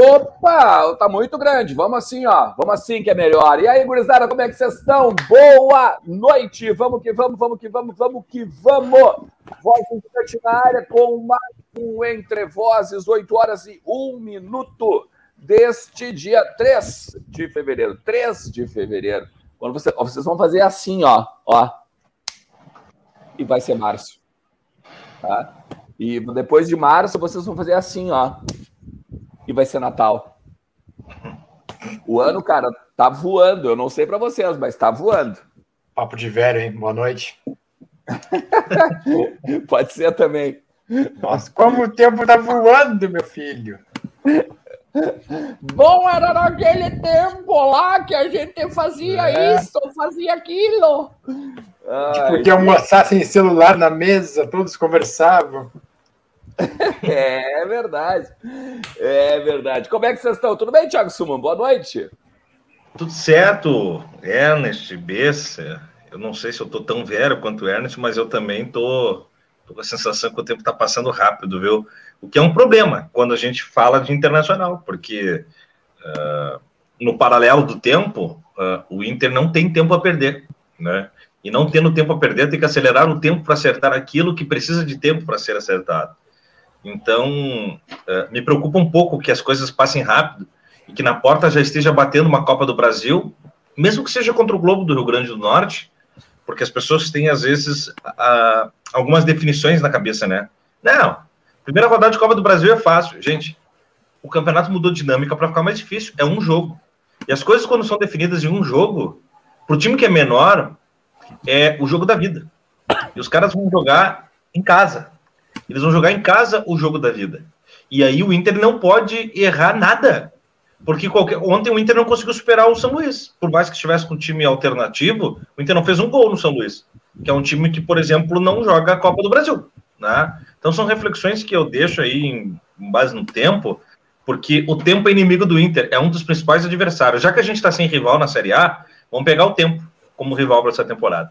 Opa, tá muito grande. Vamos assim, ó. Vamos assim que é melhor. E aí, gurizada, como é que vocês estão? Boa noite. Vamos que vamos, vamos que vamos, vamos que vamos. Voz importante na área com mais um Entre Vozes, 8 horas e 1 minuto deste dia 3 de fevereiro. 3 de fevereiro. Quando você, ó, vocês vão fazer assim, ó, ó. E vai ser março. Tá? E depois de março, vocês vão fazer assim, ó. E vai ser Natal. O ano, cara, tá voando. Eu não sei para vocês, mas tá voando. Papo de velho, hein? Boa noite. Pode ser também. Nossa, como o tempo tá voando, meu filho. Bom era naquele tempo lá que a gente fazia é. isso, fazia aquilo. Tipo, que almoçar sem celular na mesa, todos conversavam. É, verdade. É verdade. Como é que vocês estão? Tudo bem, Thiago Suman? Boa noite. Tudo certo, Ernest, Bessa. Eu não sei se eu tô tão velho quanto o Ernest, mas eu também tô, tô com a sensação que o tempo tá passando rápido, viu? O que é um problema quando a gente fala de internacional, porque uh, no paralelo do tempo, uh, o Inter não tem tempo a perder, né? E não tendo tempo a perder, tem que acelerar o tempo para acertar aquilo que precisa de tempo para ser acertado. Então, uh, me preocupa um pouco que as coisas passem rápido e que na porta já esteja batendo uma Copa do Brasil, mesmo que seja contra o Globo do Rio Grande do Norte, porque as pessoas têm, às vezes, algumas definições na cabeça, né? Não, primeira rodada de Copa do Brasil é fácil. Gente, o campeonato mudou dinâmica para ficar mais difícil. É um jogo. E as coisas, quando são definidas em um jogo, para o time que é menor, é o jogo da vida. E os caras vão jogar em casa. Eles vão jogar em casa o jogo da vida. E aí o Inter não pode errar nada. Porque qualquer... ontem o Inter não conseguiu superar o São Luís. Por mais que estivesse com um time alternativo, o Inter não fez um gol no São Luís. Que é um time que, por exemplo, não joga a Copa do Brasil. Né? Então são reflexões que eu deixo aí em, base no tempo, porque o tempo é inimigo do Inter, é um dos principais adversários. Já que a gente está sem rival na Série A, vamos pegar o tempo como rival para essa temporada.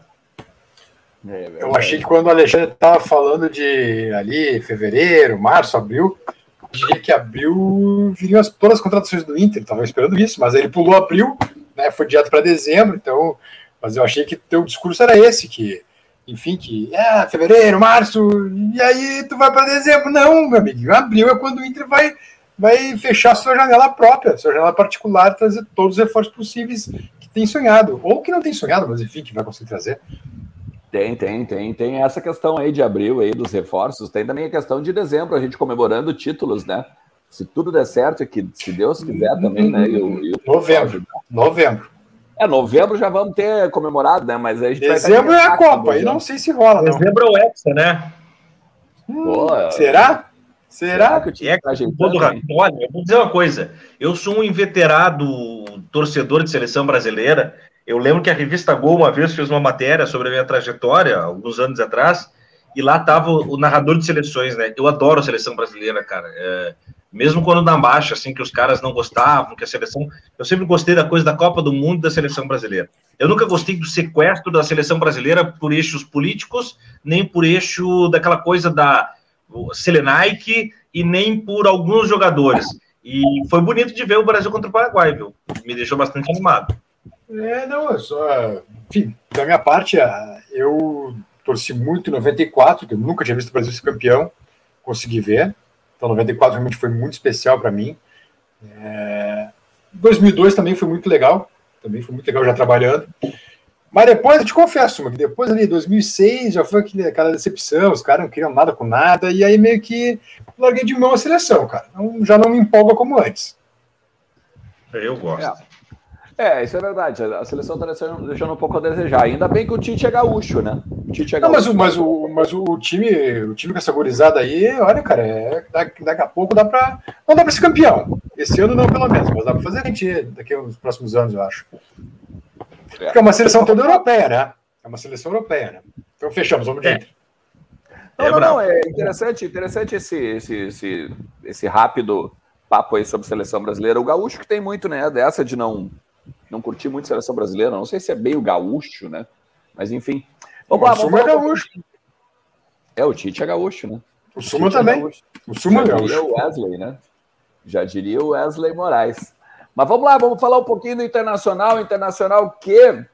É, eu achei que quando o Alexandre estava falando de ali, fevereiro, março, abril, diria que abril viriam as, todas as contratações do Inter, estava esperando isso, mas ele pulou abril, né, foi direto para dezembro, então, mas eu achei que teu discurso era esse, que, enfim, que é fevereiro, março, e aí tu vai para dezembro. Não, meu amigo, abril é quando o Inter vai, vai fechar sua janela própria, sua janela particular, trazer todos os reforços possíveis que tem sonhado, ou que não tem sonhado, mas enfim, que vai conseguir trazer. Tem, tem, tem. Tem essa questão aí de abril aí dos reforços. Tem também a questão de dezembro, a gente comemorando títulos, né? Se tudo der certo, que se Deus quiser também, né? E novembro. Novembro. É, novembro já vamos ter comemorado, né? Mas a gente Dezembro é a Copa, aí não sei se rola. Não. Dezembro é o Hexa, né? Hum, Pô, será? Será? será que o time é, tá todo... Olha, eu vou dizer uma coisa. Eu sou um inveterado torcedor de seleção brasileira eu lembro que a revista Gol uma vez fez uma matéria sobre a minha trajetória, alguns anos atrás, e lá estava o narrador de seleções, né? Eu adoro a seleção brasileira, cara. É, mesmo quando na baixa, assim, que os caras não gostavam, que a seleção. Eu sempre gostei da coisa da Copa do Mundo e da seleção brasileira. Eu nunca gostei do sequestro da seleção brasileira por eixos políticos, nem por eixo daquela coisa da Selenaique e nem por alguns jogadores. E foi bonito de ver o Brasil contra o Paraguai, viu? Me deixou bastante animado. É, não, é só. Enfim, da minha parte, eu torci muito em 94, que eu nunca tinha visto o Brasil ser campeão, consegui ver. Então, 94 realmente foi muito especial para mim. É... 2002 também foi muito legal, também foi muito legal já trabalhando. Mas depois, eu te confesso, que depois ali, 2006, já foi aquela decepção, os caras não queriam nada com nada, e aí meio que larguei de mão a seleção, cara. Então, já não me empolga como antes. Eu gosto. É. É, isso é verdade. A seleção está deixando um pouco a desejar. Ainda bem que o Tite é gaúcho, né? O Tite é gaúcho. Não, mas, o, mas, o, mas o time, o time com essa gorizada aí, olha, cara, é, daqui, daqui a pouco dá para não dá para ser campeão. Esse ano não, pelo menos, mas dá para fazer a gente daqui nos próximos anos, eu acho. É. Porque é uma seleção toda europeia, né? É uma seleção europeia, né? Então fechamos, vamos de é. Não, é não, não, é interessante, interessante esse, esse, esse, esse rápido papo aí sobre seleção brasileira. O gaúcho que tem muito, né, dessa de não não curti muito a seleção brasileira. Não sei se é meio gaúcho, né? Mas enfim. Vamos lá, o Suma é gaúcho. É, o Tite é gaúcho, né? O Suma é também. É o Suma é gaúcho. É o Wesley, né? Já diria o Wesley Moraes. Mas vamos lá, vamos falar um pouquinho do Internacional. Internacional que.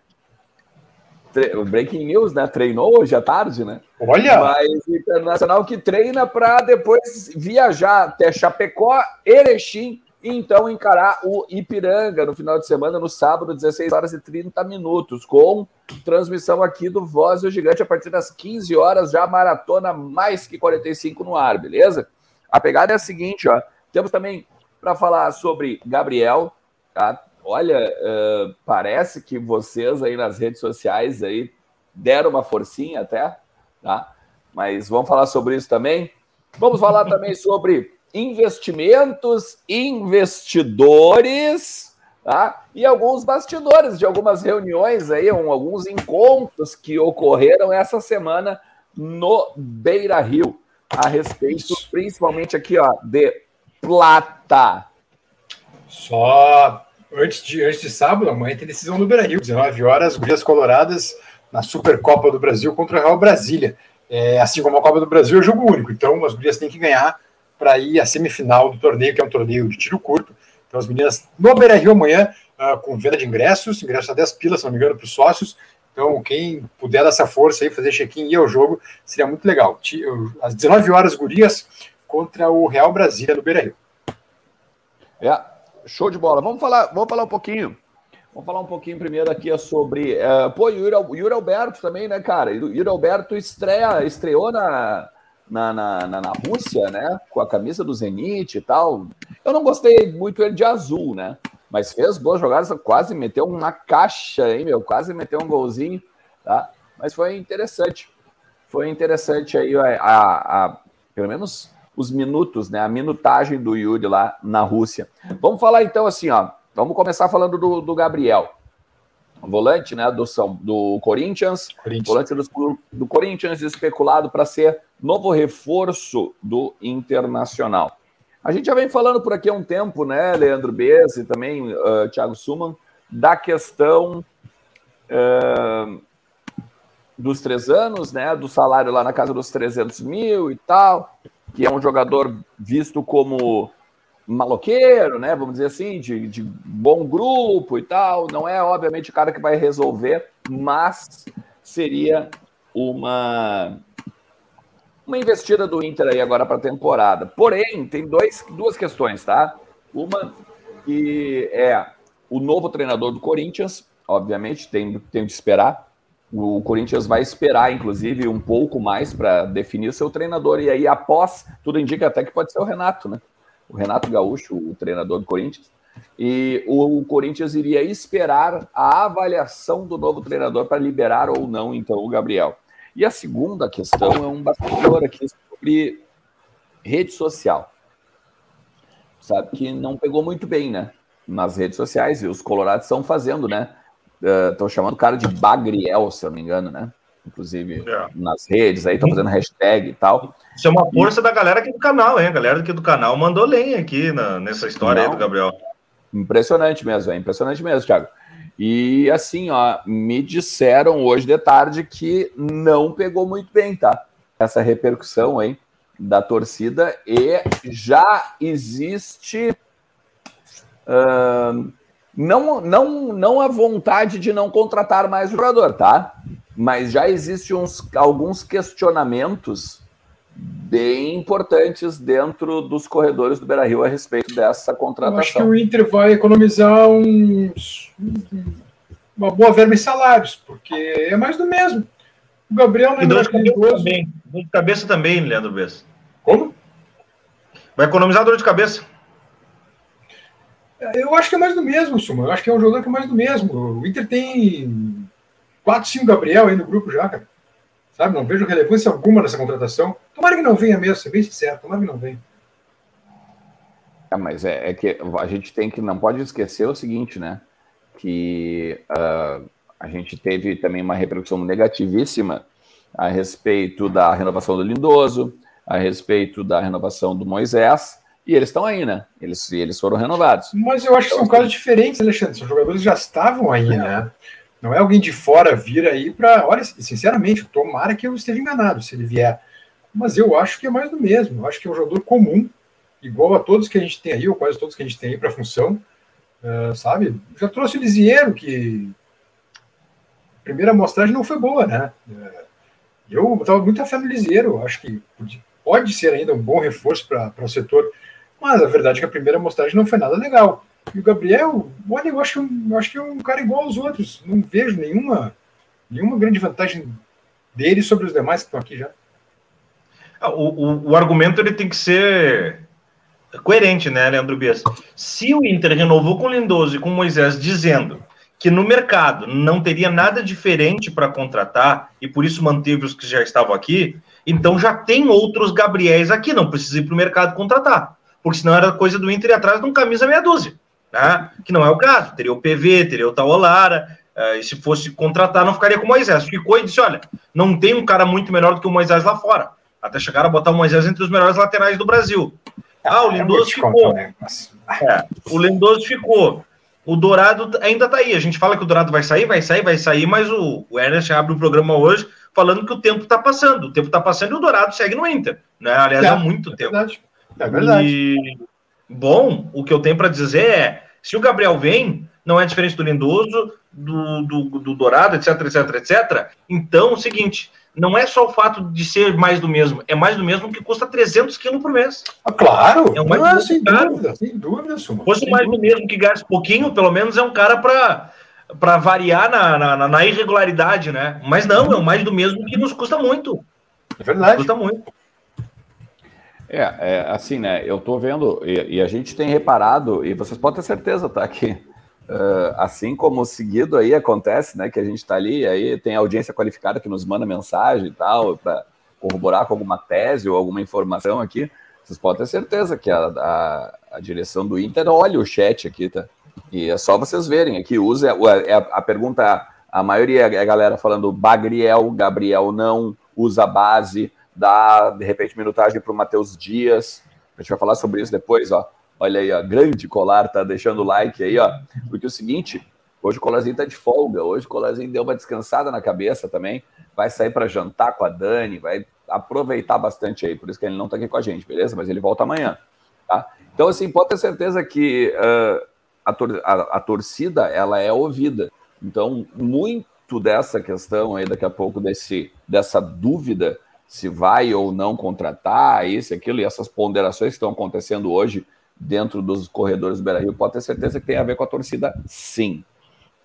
O Breaking News, né? Treinou hoje à tarde, né? Olha! Mas o Internacional que treina para depois viajar até Chapecó, Erechim e então encarar o Ipiranga no final de semana, no sábado, 16 horas e 30 minutos, com transmissão aqui do Voz do Gigante a partir das 15 horas, já maratona mais que 45 no ar, beleza? A pegada é a seguinte, ó. Temos também para falar sobre Gabriel, tá? Olha, uh, parece que vocês aí nas redes sociais aí deram uma forcinha até, tá? Mas vamos falar sobre isso também. Vamos falar também sobre investimentos, investidores, tá? E alguns bastidores de algumas reuniões aí, um, alguns encontros que ocorreram essa semana no Beira Rio, a respeito, principalmente aqui, ó, de plata. Só antes de, antes de sábado, amanhã tem decisão do Beira Rio, 19 horas, Gurias Coloradas na Supercopa do Brasil contra o Real Brasília. É, assim como a Copa do Brasil é jogo único, então as Gurias têm que ganhar para ir à semifinal do torneio, que é um torneio de tiro curto. Então, as meninas no Beira Rio amanhã, uh, com venda de ingressos, ingressos a 10 pilas, se não me engano, para os sócios. Então, quem puder dar essa força aí, fazer check-in e ir ao jogo, seria muito legal. Às 19 horas, Gurias contra o Real Brasília no Beira Rio. É, show de bola. Vamos falar, vamos falar um pouquinho. Vamos falar um pouquinho primeiro aqui sobre. Uh, pô, Yuri, Yuri Alberto também, né, cara? Yuri Alberto estreia, estreou na, na, na, na, na, Rússia, né? Com a camisa do Zenit e tal. Eu não gostei muito ele de azul, né? Mas fez boas jogadas, quase meteu uma caixa, hein, meu? Quase meteu um golzinho, tá? Mas foi interessante. Foi interessante aí a, a, a pelo menos os minutos, né? A minutagem do Yuri lá na Rússia. Vamos falar então assim, ó. Vamos começar falando do, do Gabriel volante né, do, São, do Corinthians, Corinthians. volante do, do Corinthians especulado para ser novo reforço do Internacional. A gente já vem falando por aqui há um tempo, né, Leandro Bez e também uh, Thiago Suman, da questão uh, dos três anos, né, do salário lá na casa dos 300 mil e tal, que é um jogador visto como maloqueiro, né? Vamos dizer assim, de, de bom grupo e tal. Não é, obviamente, o cara que vai resolver, mas seria uma uma investida do Inter aí agora para a temporada. Porém, tem dois, duas questões, tá? Uma que é o novo treinador do Corinthians, obviamente, tem, tem de esperar. O Corinthians vai esperar, inclusive, um pouco mais para definir o seu treinador. E aí, após, tudo indica até que pode ser o Renato, né? O Renato Gaúcho, o treinador do Corinthians, e o Corinthians iria esperar a avaliação do novo treinador para liberar ou não, então, o Gabriel. E a segunda questão é um bastidor aqui sobre rede social. Sabe que não pegou muito bem, né? Nas redes sociais, e os colorados estão fazendo, né? Estão uh, chamando o cara de Bagriel, se eu não me engano, né? Inclusive é. nas redes, aí estão fazendo hashtag e tal. Isso é uma força e... da galera aqui do canal, hein? A galera aqui do canal mandou lenha aqui na, nessa história não, aí do Gabriel. Impressionante mesmo, é impressionante mesmo, Thiago. E assim, ó, me disseram hoje de tarde que não pegou muito bem, tá? Essa repercussão aí da torcida e já existe uh, não, não, não a vontade de não contratar mais o jogador, tá? Mas já existem uns, alguns questionamentos bem importantes dentro dos corredores do Beira-Rio a respeito dessa contratação. Eu acho que o Inter vai economizar uns, uma boa verba em salários, porque é mais do mesmo. O Gabriel não é e dor de cabeça também. Dor de cabeça também, Leandro Bessa. Como? Vai economizar dor de cabeça. Eu acho que é mais do mesmo, Suma. Eu acho que é um jogador que é mais do mesmo. O Inter tem 4, 5 Gabriel aí no grupo já, cara. Sabe? Não vejo relevância alguma nessa contratação. Tomara que não venha mesmo, ser bem sincero. Tomara que não venha. É, mas é, é, que a gente tem que, não pode esquecer o seguinte, né? Que uh, a gente teve também uma repercussão negativíssima a respeito da renovação do Lindoso, a respeito da renovação do Moisés, e eles estão aí, né? Eles, eles foram renovados. Mas eu acho que são casos diferentes, Alexandre. Os jogadores já estavam aí, né? Não é alguém de fora vir aí para. Olha, sinceramente, tomara que eu esteja enganado se ele vier. Mas eu acho que é mais do mesmo. Eu acho que é um jogador comum. igual a todos que a gente tem aí, ou quase todos que a gente tem aí para função, uh, sabe? Já trouxe o Lisieiro, que a primeira amostragem não foi boa, né? Uh, eu estava muito fé no Lisieiro, acho que pode ser ainda um bom reforço para o setor, mas a verdade é que a primeira amostragem não foi nada legal. E o Gabriel, olha, eu acho, eu acho que é um cara igual aos outros, não vejo nenhuma, nenhuma grande vantagem dele sobre os demais que estão aqui já. Ah, o, o, o, argumento ele tem que ser coerente, né, Leandro Bias? Se o Inter renovou com o Lindoso e com o Moisés dizendo que no mercado não teria nada diferente para contratar e por isso manteve os que já estavam aqui, então já tem outros Gabriéis aqui, não precisa ir para o mercado contratar, porque senão era coisa do Inter ir atrás de um camisa meia dúzia, né? que não é o caso, teria o PV, teria o Taolara, uh, e se fosse contratar não ficaria com o Moisés, ficou e disse, olha, não tem um cara muito melhor do que o Moisés lá fora, até chegaram a botar o Moisés entre os melhores laterais do Brasil. Ah, o é Lindoso ficou. Né? É, o Lindoso ficou. O Dourado ainda tá aí. A gente fala que o Dourado vai sair, vai sair, vai sair, mas o, o Ernest abre o programa hoje falando que o tempo tá passando. O tempo tá passando e o Dourado segue no Inter. Né? Aliás, é, há muito é tempo. Verdade. É verdade. E, bom, o que eu tenho para dizer é: se o Gabriel vem, não é diferente do Lindoso, do, do, do Dourado, etc, etc, etc. Então, é o seguinte: não é só o fato de ser mais do mesmo, é mais do mesmo que custa 300 quilos por mês. Ah, claro! É um mais ah, sem caro. dúvida, sem dúvida, Suma. Fosse mais dúvida. do mesmo que gaste pouquinho, pelo menos é um cara para para variar na, na, na, irregularidade, né? Mas não, é o mais do mesmo que nos custa muito. É verdade. Nos custa muito. É, é assim, né? Eu tô vendo, e, e, a gente tem reparado, e vocês podem ter certeza, tá? Que Uh, assim como seguido aí acontece, né? Que a gente está ali, aí tem audiência qualificada que nos manda mensagem e tal, para corroborar com alguma tese ou alguma informação aqui. Vocês podem ter certeza que a, a, a, direção do Inter olha o chat aqui, tá? E é só vocês verem aqui, usa é a, a pergunta, a maioria é a galera falando Bagriel, Gabriel não, usa base, dá de repente minutagem para o Matheus Dias. A gente vai falar sobre isso depois, ó. Olha aí, ó, grande colar, tá deixando o like aí, ó. Porque é o seguinte, hoje o colarzinho tá de folga, hoje o colarzinho deu uma descansada na cabeça também, vai sair para jantar com a Dani, vai aproveitar bastante aí, por isso que ele não tá aqui com a gente, beleza? Mas ele volta amanhã, tá? Então, assim, pode ter certeza que uh, a, tor a, a torcida, ela é ouvida. Então, muito dessa questão aí, daqui a pouco, desse, dessa dúvida se vai ou não contratar, isso, aquilo, e essas ponderações que estão acontecendo hoje dentro dos corredores do Beira-Rio, pode ter certeza que tem a ver com a torcida, sim.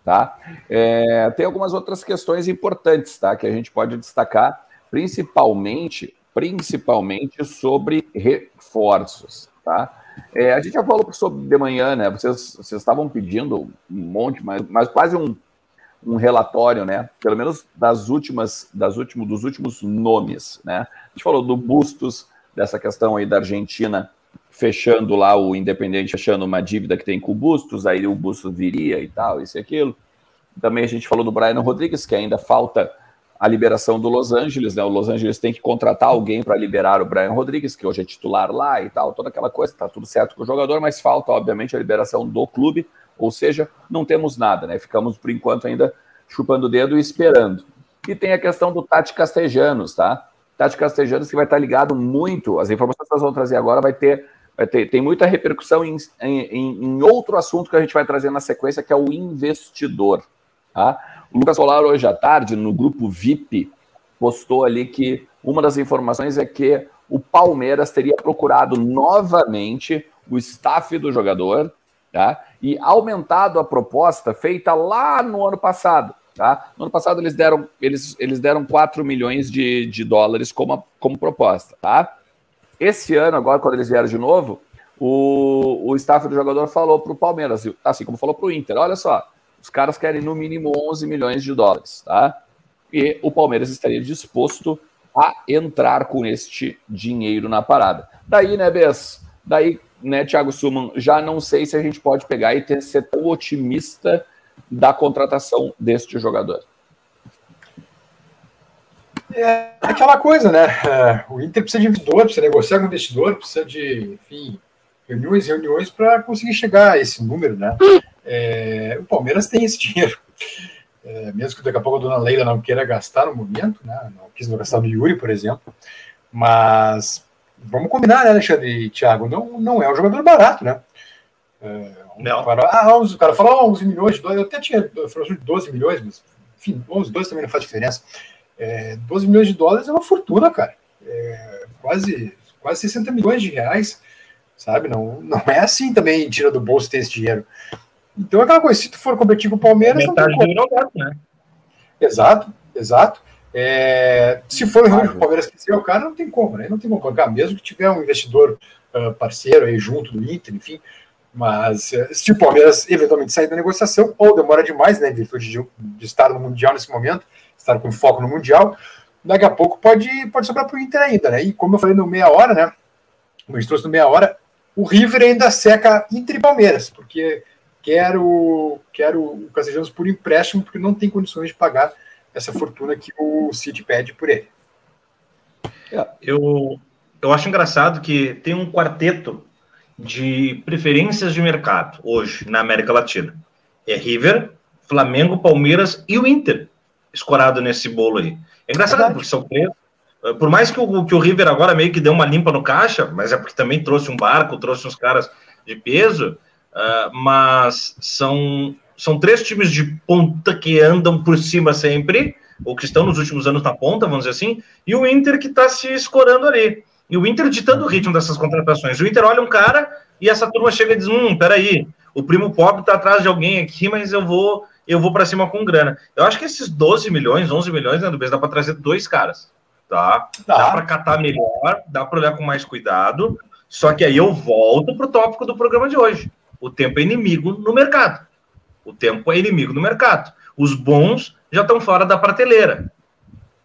Tá? É, tem algumas outras questões importantes tá, que a gente pode destacar, principalmente, principalmente sobre reforços. Tá? É, a gente já falou sobre de manhã, né? Vocês, vocês estavam pedindo um monte, mas, mas quase um, um relatório, né? Pelo menos das últimas, das últimos, dos últimos nomes, né? A gente falou do Bustos, dessa questão aí da Argentina fechando lá o Independente, fechando uma dívida que tem com o Bustos, aí o Bustos viria e tal, isso e aquilo. Também a gente falou do Brian Rodrigues, que ainda falta a liberação do Los Angeles, né? O Los Angeles tem que contratar alguém para liberar o Brian Rodrigues, que hoje é titular lá e tal, toda aquela coisa, tá tudo certo com o jogador, mas falta, obviamente, a liberação do clube, ou seja, não temos nada, né? Ficamos, por enquanto, ainda chupando o dedo e esperando. E tem a questão do Tati Castejanos, tá? Tati Castejanos que vai estar ligado muito, as informações que nós vamos trazer agora vai ter vai ter, tem muita repercussão em, em, em, outro assunto que a gente vai trazer na sequência, que é o investidor. Tá? O Lucas Solar, hoje à tarde, no grupo VIP, postou ali que uma das informações é que o Palmeiras teria procurado novamente o staff do jogador tá? e aumentado a proposta feita lá no ano passado. Tá? No ano passado eles deram, eles, eles deram 4 milhões de, de dólares como, como proposta. Tá? Esse ano, agora, quando eles vieram de novo, o, o staff do jogador falou para o Palmeiras, assim como falou para o Inter: olha só, os caras querem no mínimo 11 milhões de dólares, tá? E o Palmeiras estaria disposto a entrar com este dinheiro na parada. Daí, né, Bess? Daí, né, Thiago Suman, já não sei se a gente pode pegar e ter, ser tão otimista da contratação deste jogador. É aquela coisa, né? É, o Inter precisa de investidor, precisa negociar com investidor, precisa de, enfim, reuniões e reuniões para conseguir chegar a esse número, né? É, o Palmeiras tem esse dinheiro. É, mesmo que daqui a pouco a dona Leila não queira gastar no momento, né? Não quis gastar no Yuri, por exemplo. Mas vamos combinar, né, Alexandre e Thiago? Não, não é um jogador barato, né? É, não. Para, ah, 11, o cara falou 11 milhões de dólares, eu até tinha falado de 12 milhões, mas enfim, 11, 12 também não faz diferença. É, 12 milhões de dólares é uma fortuna, cara. É, quase, quase 60 milhões de reais, sabe? Não, não é assim também, tira do bolso ter esse dinheiro. Então é aquela coisa, se tu for competir com o Palmeiras. Metade do Gato, né? Exato, exato. É, se for o Palmeiras quiser o cara, não tem como, né? Não tem como pagar, mesmo que tiver um investidor uh, parceiro aí junto do Inter, enfim. Mas uh, se o Palmeiras eventualmente sair da negociação, ou demora demais, né? Em virtude de, de, estar no Mundial nesse momento, estar com foco no Mundial, daqui a pouco pode, pode sobrar para o Inter ainda, né? E como eu falei no meia hora, né? Como trouxe no meia hora, o River ainda seca Inter e Palmeiras, porque quer o, quer o Castellanos por empréstimo, porque não tem condições de pagar essa fortuna que o City pede por ele. É, eu, eu acho engraçado que tem um quarteto de preferências de mercado hoje na América Latina. É River, Flamengo, Palmeiras e o Inter, escorado nesse bolo aí. É engraçado, porque são três. Por mais que o, que o River agora meio que deu uma limpa no caixa, mas é porque também trouxe um barco, trouxe uns caras de peso, uh, mas são são três times de ponta que andam por cima sempre, ou que estão nos últimos anos na ponta, vamos dizer assim, e o Inter que está se escorando ali. E o Inter ditando o ritmo dessas contratações. O Inter olha um cara e essa turma chega e diz: Hum, peraí, o primo pobre está atrás de alguém aqui, mas eu vou eu vou para cima com grana. Eu acho que esses 12 milhões, 11 milhões, né, do mês, dá para trazer dois caras. Tá? Dá, dá para catar melhor, dá para olhar com mais cuidado. Só que aí eu volto para o tópico do programa de hoje. O tempo é inimigo no mercado. O tempo é inimigo do mercado. Os bons já estão fora da prateleira.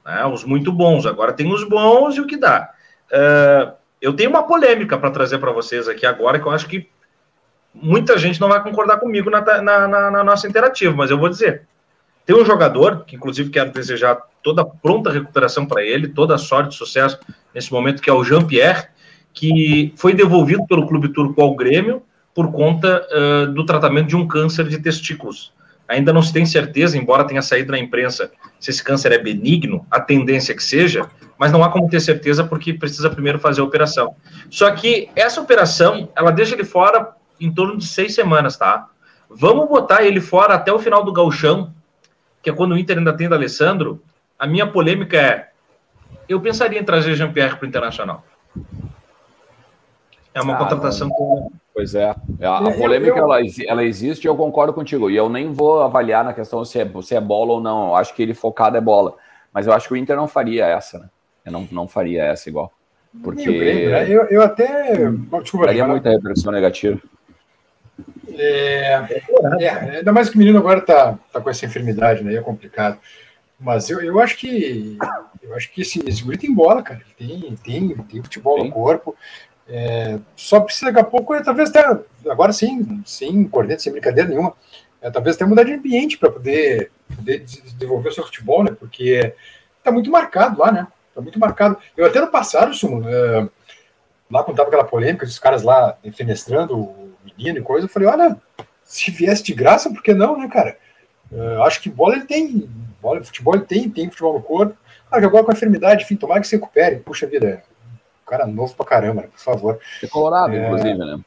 Né? Os muito bons. Agora tem os bons e o que dá. Uh, eu tenho uma polêmica para trazer para vocês aqui agora, que eu acho que muita gente não vai concordar comigo na, na, na, na nossa interativa, mas eu vou dizer. Tem um jogador, que inclusive quero desejar toda pronta recuperação para ele, toda sorte e sucesso nesse momento, que é o Jean-Pierre, que foi devolvido pelo clube turco ao Grêmio, por conta uh, do tratamento de um câncer de testículos. Ainda não se tem certeza, embora tenha saído na imprensa, se esse câncer é benigno, a tendência é que seja, mas não há como ter certeza porque precisa primeiro fazer a operação. Só que essa operação, ela deixa ele fora em torno de seis semanas, tá? Vamos botar ele fora até o final do gauchão, que é quando o Inter ainda tem da Alessandro. A minha polêmica é, eu pensaria em trazer Jean-Pierre para o Internacional. É uma ah, contratação com Pois é. A, a polêmica Ela, ela existe e eu concordo contigo. E eu nem vou avaliar na questão se é, se é bola ou não. Eu acho que ele focado é bola. Mas eu acho que o Inter não faria essa, né? Eu não, não faria essa igual. Porque. Né? Eu, eu até. Desculpa, Daria muita repressão negativa. É, é, ainda mais que o menino agora tá, tá com essa enfermidade, né? É complicado. Mas eu, eu acho que eu acho que esse, esse guri tem bola, cara. Tem, tem, tem futebol Sim. no corpo. É, só precisa daqui a pouco, é, talvez até, agora sim, sem corneta, sem brincadeira nenhuma, é, talvez até mudar de ambiente para poder, poder, desenvolver o seu futebol, né? Porque tá muito marcado lá, né? Tá muito marcado. Eu até no passado, Sumo, é, lá quando tava aquela polêmica dos caras lá defenestrando o menino e coisa, eu falei, olha, se viesse de graça, por que não, né, cara? É, acho que bola ele tem, bola, futebol ele tem, tem futebol no corpo. Ah, agora com a enfermidade, enfim, tomara que se recupere. Puxa vida, cara novo pra caramba, né? por favor. É colorado, é... inclusive, né?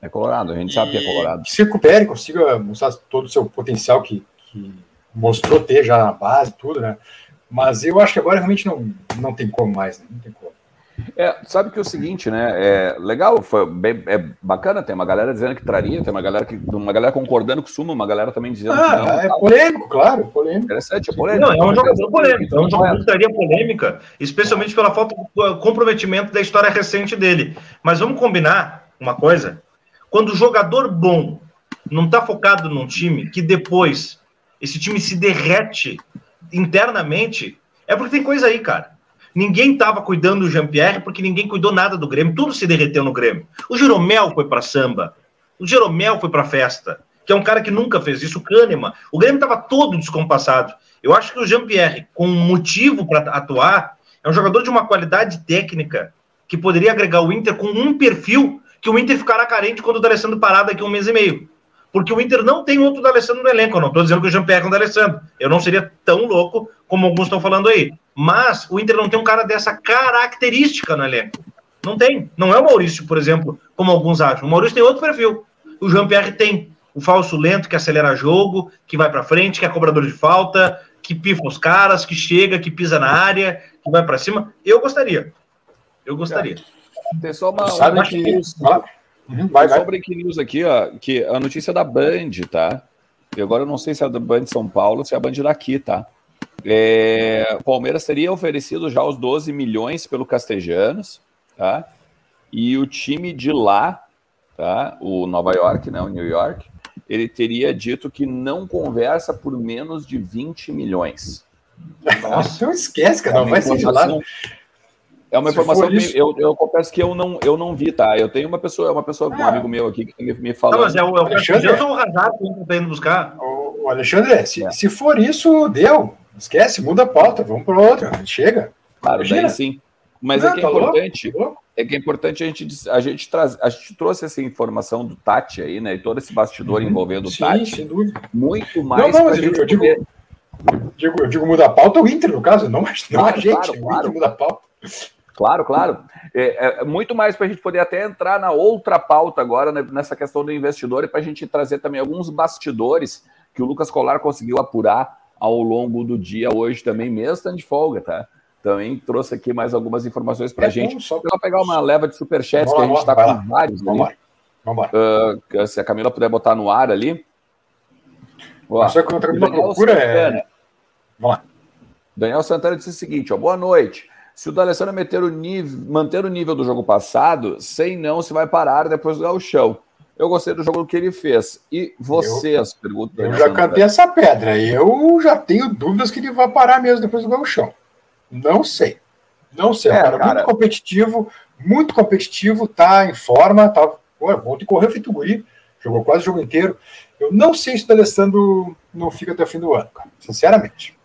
É colorado, a gente e... sabe que é colorado. Que se recupere, consiga mostrar todo o seu potencial que, que mostrou ter já na base, tudo, né? Mas eu acho que agora realmente não, não tem como mais, né? Não tem como. É, sabe que é o seguinte, né? É legal, foi bem, é bacana, tem uma galera dizendo que traria, tem uma galera que uma galera concordando com o Suma, uma galera também dizendo ah, que não. É polêmico, claro, polêmico. Interessante, é polêmico. Não, é um jogador polêmico, é um jogador que traria polêmica, especialmente pela falta de comprometimento da história recente dele. Mas vamos combinar uma coisa: quando o jogador bom não está focado num time, que depois esse time se derrete internamente, é porque tem coisa aí, cara. Ninguém estava cuidando do Jean-Pierre porque ninguém cuidou nada do Grêmio. Tudo se derreteu no Grêmio. O Jeromel foi para samba. O Jeromel foi para festa. Que é um cara que nunca fez isso. O Kahneman. O Grêmio estava todo descompassado. Eu acho que o Jean-Pierre, com motivo para atuar, é um jogador de uma qualidade técnica que poderia agregar o Inter com um perfil que o Inter ficará carente quando o D'Alessandro parar daqui a um mês e meio. Porque o Inter não tem outro D'Alessandro no elenco. Eu não estou dizendo que o Jean-Pierre é um D'Alessandro. Eu não seria tão louco como alguns estão falando aí. Mas o Inter não tem um cara dessa característica no elenco. Não tem. Não é o Maurício, por exemplo, como alguns acham. O Maurício tem outro perfil. O Jean-Pierre tem. O falso lento que acelera jogo, que vai para frente, que é cobrador de falta, que pifa os caras, que chega, que pisa na área, que vai para cima. Eu gostaria. Eu gostaria. Tem só uma, Sabe uma que... news. Uhum, vai, vai. Só breaking news aqui, ó, que a notícia é da Band, tá? E agora eu não sei se é da Band de São Paulo ou se é a Band daqui, tá? É, o Palmeiras teria oferecido já os 12 milhões pelo Castejanos, tá? E o time de lá, tá? O Nova York, né? O New York, ele teria dito que não conversa por menos de 20 milhões. Nossa, não esquece, cara, não vai ser de lá. É uma informação que isso... eu, eu confesso que eu não, eu não vi, tá? Eu tenho uma pessoa, uma pessoa, ah. um amigo meu aqui que me, me falou. Não, mas é o, é o Alexandre. Eu sou o Razado que tá indo buscar. O, o Alexandre, se, é. se for isso, deu. Esquece, muda a pauta, vamos para outra. Chega. Claro, daí sim. Mas é não, é que é tá importante. Louco? É que é importante a gente a gente traz, a gente trouxe essa informação do Tati aí, né? E todo esse bastidor uhum. envolvendo o Tati. Sem dúvida. Muito mais. Não, não, mas eu, eu digo, digo, eu digo muda a pauta o Inter, no caso, não, não a gente. Claro, claro. muda a pauta. Claro, claro. É, é muito mais para a gente poder até entrar na outra pauta agora, né, nessa questão do investidor, e para a gente trazer também alguns bastidores que o Lucas Colar conseguiu apurar ao longo do dia hoje também, mesmo estando de folga, tá? Também trouxe aqui mais algumas informações para a é gente. Só... Pegar uma leva de superchats que a gente está com lá. vários Vamos. Vamos uh, se a Camila puder botar no ar ali. Ó, Só que a Camila procura é... Vamos lá. Daniel Santana disse o seguinte, ó, boa noite. Se o D'Alessandro meter o nível, manter o nível do jogo passado, sei não se vai parar depois do gauchão. Eu gostei do jogo que ele fez. E vocês, eu. Eu já cantei essa pedra. Eu já tenho dúvidas que ele vai parar mesmo depois do gauchão. Não sei. Não sei. É, cara, cara, muito competitivo, muito competitivo, tá em forma, tá. Pô, ontem correu feito guri, jogou quase o jogo inteiro. Eu não sei se o D'Alessandro não fica até o fim do ano, cara, sinceramente.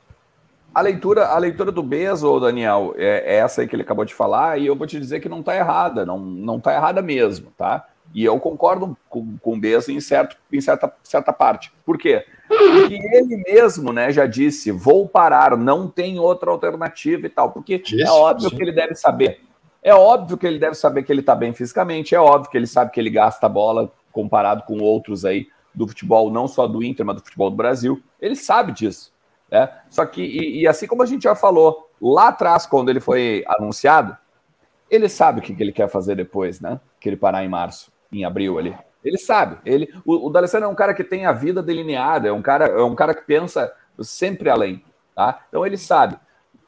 A leitura, a leitura do Bezo, Daniel, é, é, essa aí que ele acabou de falar, e eu vou te dizer que não está errada, não, não tá errada mesmo, tá? E eu concordo com, com o Bezo em, certo, em certa, certa parte. Por quê? Porque ele mesmo né, já disse: vou parar, não tem outra alternativa e tal. Porque Isso, é óbvio sim. que ele deve saber. É óbvio que ele deve saber que ele está bem fisicamente, é óbvio que ele sabe que ele gasta a bola comparado com outros aí do futebol, não só do Inter, mas do futebol do Brasil. Ele sabe disso. Né? Só que, e, e, assim como a gente já falou lá atrás, quando ele foi anunciado, ele sabe o que, que ele quer fazer depois, né? Que ele parar em março, em abril ali. Ele sabe. Ele, o, o D'Alessandro é um cara que tem a vida delineada, é um cara, é um cara que pensa sempre além, tá? Então ele sabe.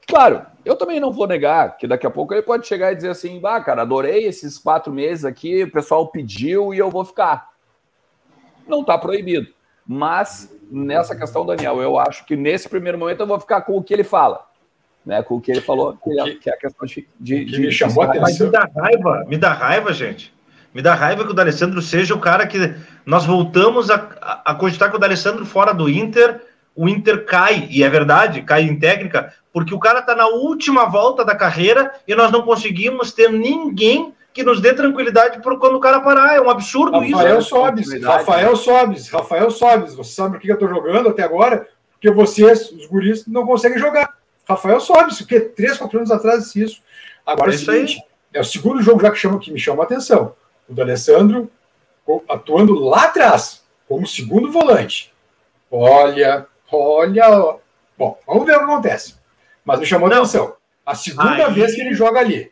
Claro, eu também não vou negar que daqui a pouco ele pode chegar e dizer assim, ah, cara, adorei esses quatro meses aqui, o pessoal pediu e eu vou ficar. Não está proibido. Mas nessa questão, Daniel, eu acho que nesse primeiro momento eu vou ficar com o que ele fala. Né, com o que ele falou, que, é, que é a questão de. de, de me chamou de... Mas me dá raiva, me dá raiva, gente. Me dá raiva que o D'Alessandro seja o cara que nós voltamos a, a, a cogitar que o D'Alessandro fora do Inter, o Inter cai, e é verdade, cai em técnica, porque o cara tá na última volta da carreira e nós não conseguimos ter ninguém que nos dê tranquilidade por quando o cara parar. É um absurdo Rafael isso. Sobes, Rafael Sobes, Rafael Sobes. Você sabe o que eu estou jogando até agora? Porque vocês, os guris, não conseguem jogar. Rafael Sobes, porque três, quatro anos atrás isso. Agora é, é o seguinte, aí. é o segundo jogo já que, chama, que me chama a atenção. O do Alessandro atuando lá atrás, como segundo volante. Olha, olha. Bom, vamos ver o que acontece. Mas me chamou a atenção. A segunda aí... vez que ele joga ali.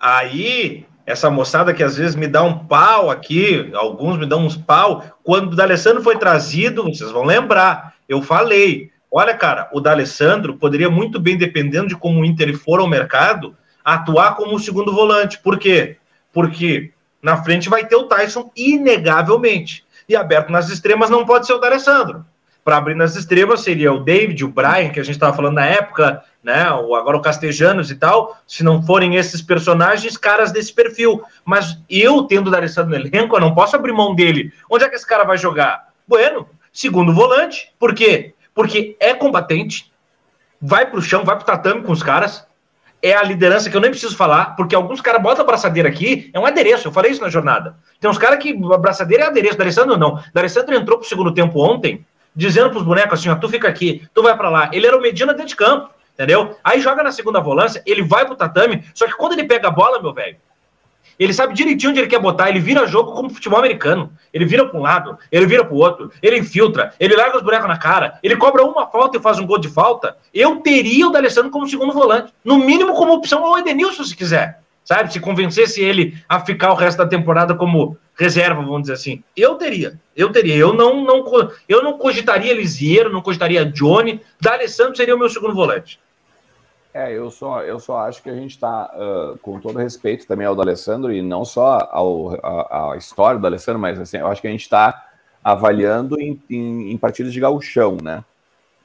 Aí, essa moçada que às vezes me dá um pau aqui, alguns me dão uns pau, quando o D'Alessandro foi trazido, vocês vão lembrar, eu falei, olha, cara, o D'Alessandro poderia muito bem, dependendo de como o Inter for ao mercado, atuar como segundo volante. Por quê? Porque na frente vai ter o Tyson, inegavelmente. E aberto nas extremas não pode ser o D'Alessandro para abrir nas extremas seria o David, o Brian, que a gente estava falando na época, né? O, agora o Castejanos e tal. Se não forem esses personagens, caras desse perfil. Mas eu, tendo o D'Alessandro no elenco, eu não posso abrir mão dele. Onde é que esse cara vai jogar? Bueno, segundo volante. Por quê? Porque é combatente, vai para o chão, vai para o tatame com os caras. É a liderança que eu nem preciso falar, porque alguns caras botam a braçadeira aqui, é um adereço, eu falei isso na jornada. Tem uns caras que a braçadeira é adereço, D'Alessandro não. D'Alessandro entrou pro segundo tempo ontem, dizendo para os bonecos assim: ó, tu fica aqui, tu vai para lá. Ele era o Medina dentro de campo, entendeu? Aí joga na segunda volância, ele vai pro tatame, só que quando ele pega a bola, meu velho, Ele sabe direitinho onde ele quer botar, ele vira jogo como futebol americano. Ele vira para um lado, ele vira para o outro, ele infiltra, ele larga os bonecos na cara, ele cobra uma falta e faz um gol de falta. Eu teria o D'Alessandro como segundo volante, no mínimo como opção ao Edenilson, se quiser. Sabe? Se convencesse ele a ficar o resto da temporada como reserva, vamos dizer assim. Eu teria, eu teria. Eu não, não, eu não cogitaria Lisieiro, não cogitaria Johnny. D'Alessandro seria o meu segundo volante. É, eu só, eu só acho que a gente está, uh, com todo respeito também ao do Alessandro, e não só ao, a, a história do Alessandro, mas assim, eu acho que a gente está avaliando em, em, em, partidas de gauchão, né?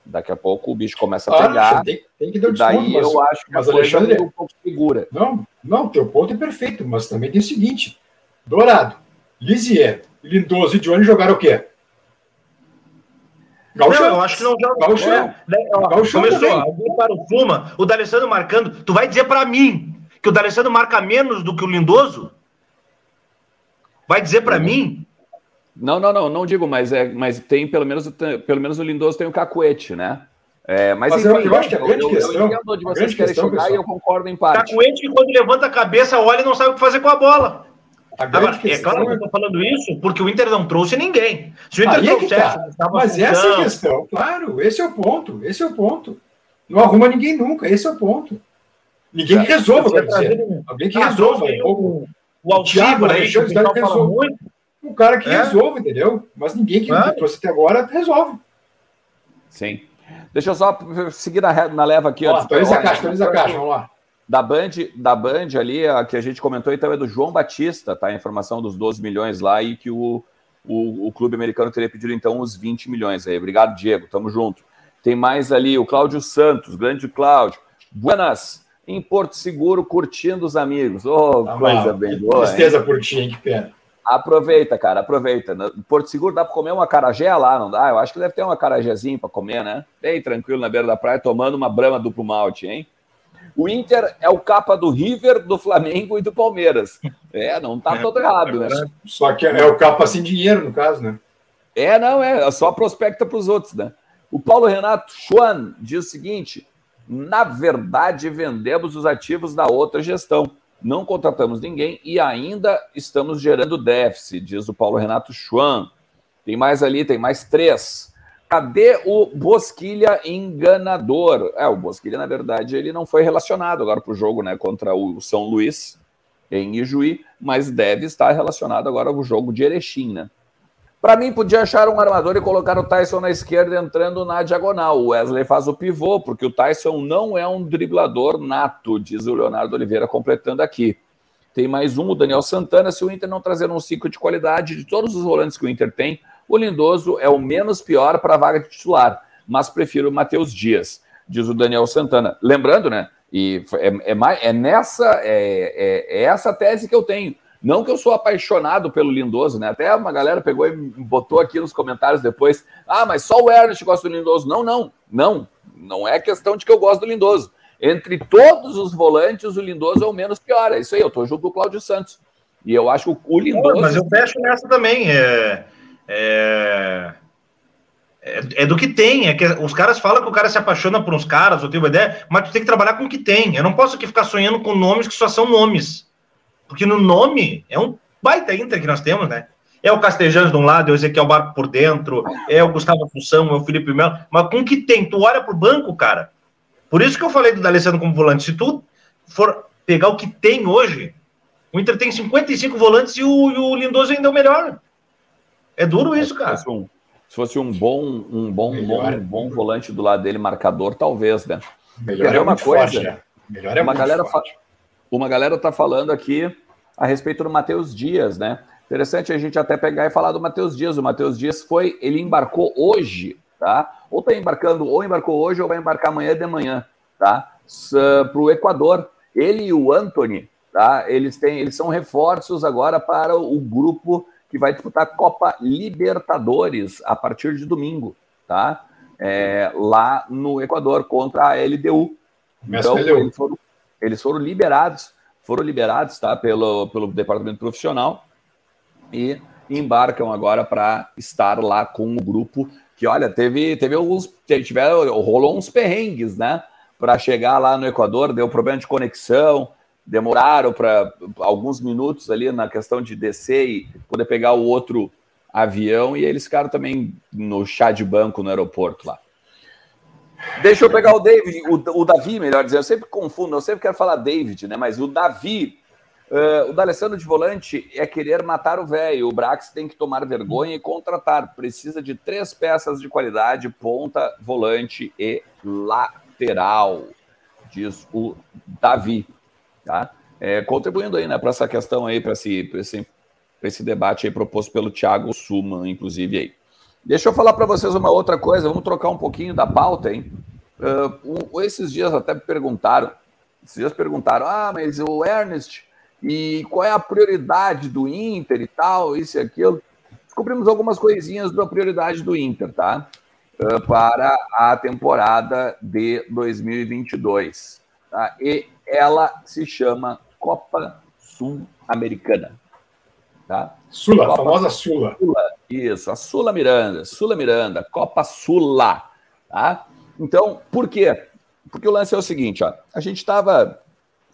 Daqui a pouco o bicho começa a pegar. tem, tem que dar desconto, daí mas, eu acho que mas a Alexandre, é um pouco segura. Não, não, teu ponto é perfeito, mas também tem o seguinte: Dourado, Lisier, Lindoso e Johnny jogaram o quê? Gauchão. Não, eu acho que não joga. Gauchão. É, né, Gauchão começou, alguém para o Fuma, o D'Alessandro marcando. Tu vai dizer para mim que o D'Alessandro marca menos do que o Lindoso? Vai dizer para mim? Não, não, não, não digo, mas, é, mas tem pelo menos, pelo menos o Lindoso tem o cacuete, né? É, mas, mas enfim, eu, eu, acho que a grande eu, questão. Eu entendo onde vocês querem questão, chegar pessoal. e eu concordo em parte. Cacuete, quando levanta a cabeça, olha e não sabe o que fazer com a bola. Agora, é claro que eu estou falando isso porque o Inter não trouxe ninguém. Se o Inter Aí trouxesse, é tá. Mas essa é a questão, claro, esse é o ponto, esse é o ponto. Não arruma ninguém nunca, esse é o ponto. Ninguém que resolva, quer dizer. Alguém que resolva. O, o aí, que o fala muito. Um cara que é. resolve, entendeu? Mas ninguém que é. trouxe até agora resolve. Sim. Deixa eu só seguir na, na leva aqui. Ó, atualiza a caixa, atualiza a caixa, vamos lá. Da Band, da Band ali, a que a gente comentou, então, é do João Batista, tá? A informação dos 12 milhões lá e que o, o, o clube americano teria pedido, então, os 20 milhões aí. Obrigado, Diego. Tamo junto. Tem mais ali o Cláudio Santos, grande Cláudio. Buenas, em Porto Seguro, curtindo os amigos. Oh, ah, coisa mal. bem boa. Tristeza por ti, hein? Que pena. Aproveita, cara, aproveita. No Porto Seguro dá para comer uma carajé lá, não dá? Eu acho que deve ter uma carajézinha para comer, né? Bem tranquilo na beira da praia, tomando uma brama duplo malte, hein? O Inter é o capa do River, do Flamengo e do Palmeiras. É, não tá todo errado, né? Só que é o capa sem dinheiro, no caso, né? É, não, é, só prospecta para os outros, né? O Paulo Renato Schwan diz o seguinte: na verdade, vendemos os ativos da outra gestão. Não contratamos ninguém e ainda estamos gerando déficit, diz o Paulo Renato Schwan. Tem mais ali, tem mais três. Cadê o Bosquilha enganador? É, o Bosquilha, na verdade, ele não foi relacionado agora para o jogo né, contra o São Luís em Ijuí, mas deve estar relacionado agora ao jogo de Erechim, né? Para mim, podia achar um armador e colocar o Tyson na esquerda entrando na diagonal. O Wesley faz o pivô, porque o Tyson não é um driblador nato, diz o Leonardo Oliveira, completando aqui. Tem mais um, o Daniel Santana. Se o Inter não trazer um ciclo de qualidade de todos os volantes que o Inter tem, o Lindoso é o menos pior para a vaga de titular, mas prefiro o Matheus Dias, diz o Daniel Santana. Lembrando, né? E é, é, é nessa é, é, é, essa tese que eu tenho. Não que eu sou apaixonado pelo Lindoso, né? Até uma galera pegou e botou aqui nos comentários depois. Ah, mas só o Ernest gosta do Lindoso. Não, não, não. Não é questão de que eu gosto do Lindoso. Entre todos os volantes, o Lindoso é o menos pior. É isso aí, eu tô junto com o Cláudio Santos. E eu acho que o Lindoso. Mas eu fecho nessa também. É... É... É, é, do que tem, é que os caras falam que o cara se apaixona por uns caras, eu tenho uma ideia, mas tu tem que trabalhar com o que tem. Eu não posso aqui ficar sonhando com nomes que só são nomes. Porque no nome é um baita Inter que nós temos, né? É o Castejanos de um lado, é o Ezequiel Barco por dentro, é o Gustavo Função, é o Felipe Melo, mas com o que tem? Tu olha pro banco, cara. Por isso que eu falei do D'Alessandro como volante. Se tu for pegar o que tem hoje, o Inter tem 55 volantes e o, e o Lindoso ainda é o melhor. É duro isso, cara. Se fosse um, se fosse um bom, um bom, bom, um bom volante do lado dele, marcador, talvez, né? Melhor é uma coisa. Forte, né? Melhor é uma galera forte. Uma galera tá falando aqui a respeito do Matheus Dias, né? Interessante a gente até pegar e falar do Matheus Dias. O Matheus Dias foi, ele embarcou hoje, tá? Ou tá embarcando, ou embarcou hoje, ou vai embarcar amanhã de manhã, tá? Para o Equador. Ele e o Anthony, tá? Eles têm, eles são reforços agora para o grupo que vai disputar a Copa Libertadores a partir de domingo, tá? É, lá no Equador contra a LDU. Então, eles foram, eles foram liberados, foram liberados, tá? Pelo, pelo departamento profissional e embarcam agora para estar lá com o grupo que, olha, teve, teve alguns, tiveram, rolou uns perrengues, né? Para chegar lá no Equador, deu problema de conexão, demoraram para alguns minutos ali na questão de descer e poder pegar o outro avião e eles ficaram também no chá de banco no aeroporto lá. Deixa eu pegar o David, o, o Davi, melhor dizer, eu sempre confundo, eu sempre quero falar David, né? Mas o Davi, uh, o D'Alessandro de volante é querer matar o velho. O Brax tem que tomar vergonha e contratar. Precisa de três peças de qualidade: ponta, volante e lateral, diz o Davi tá? É, contribuindo aí, né, para essa questão aí, para esse, esse, esse debate aí proposto pelo Thiago Suman, inclusive aí. Deixa eu falar para vocês uma outra coisa, vamos trocar um pouquinho da pauta, hein? Uh, esses dias até me perguntaram, esses dias perguntaram, ah, mas o Ernest, e qual é a prioridade do Inter e tal, isso e aquilo. Descobrimos algumas coisinhas da prioridade do Inter, tá? Uh, para a temporada de 2022. Tá? E ela se chama Copa Sul-Americana. Tá? Sula, Copa famosa Sula. Sula. Isso, a Sula Miranda, Sula Miranda, Copa Sula. Tá? Então, por quê? Porque o lance é o seguinte, ó, a gente estava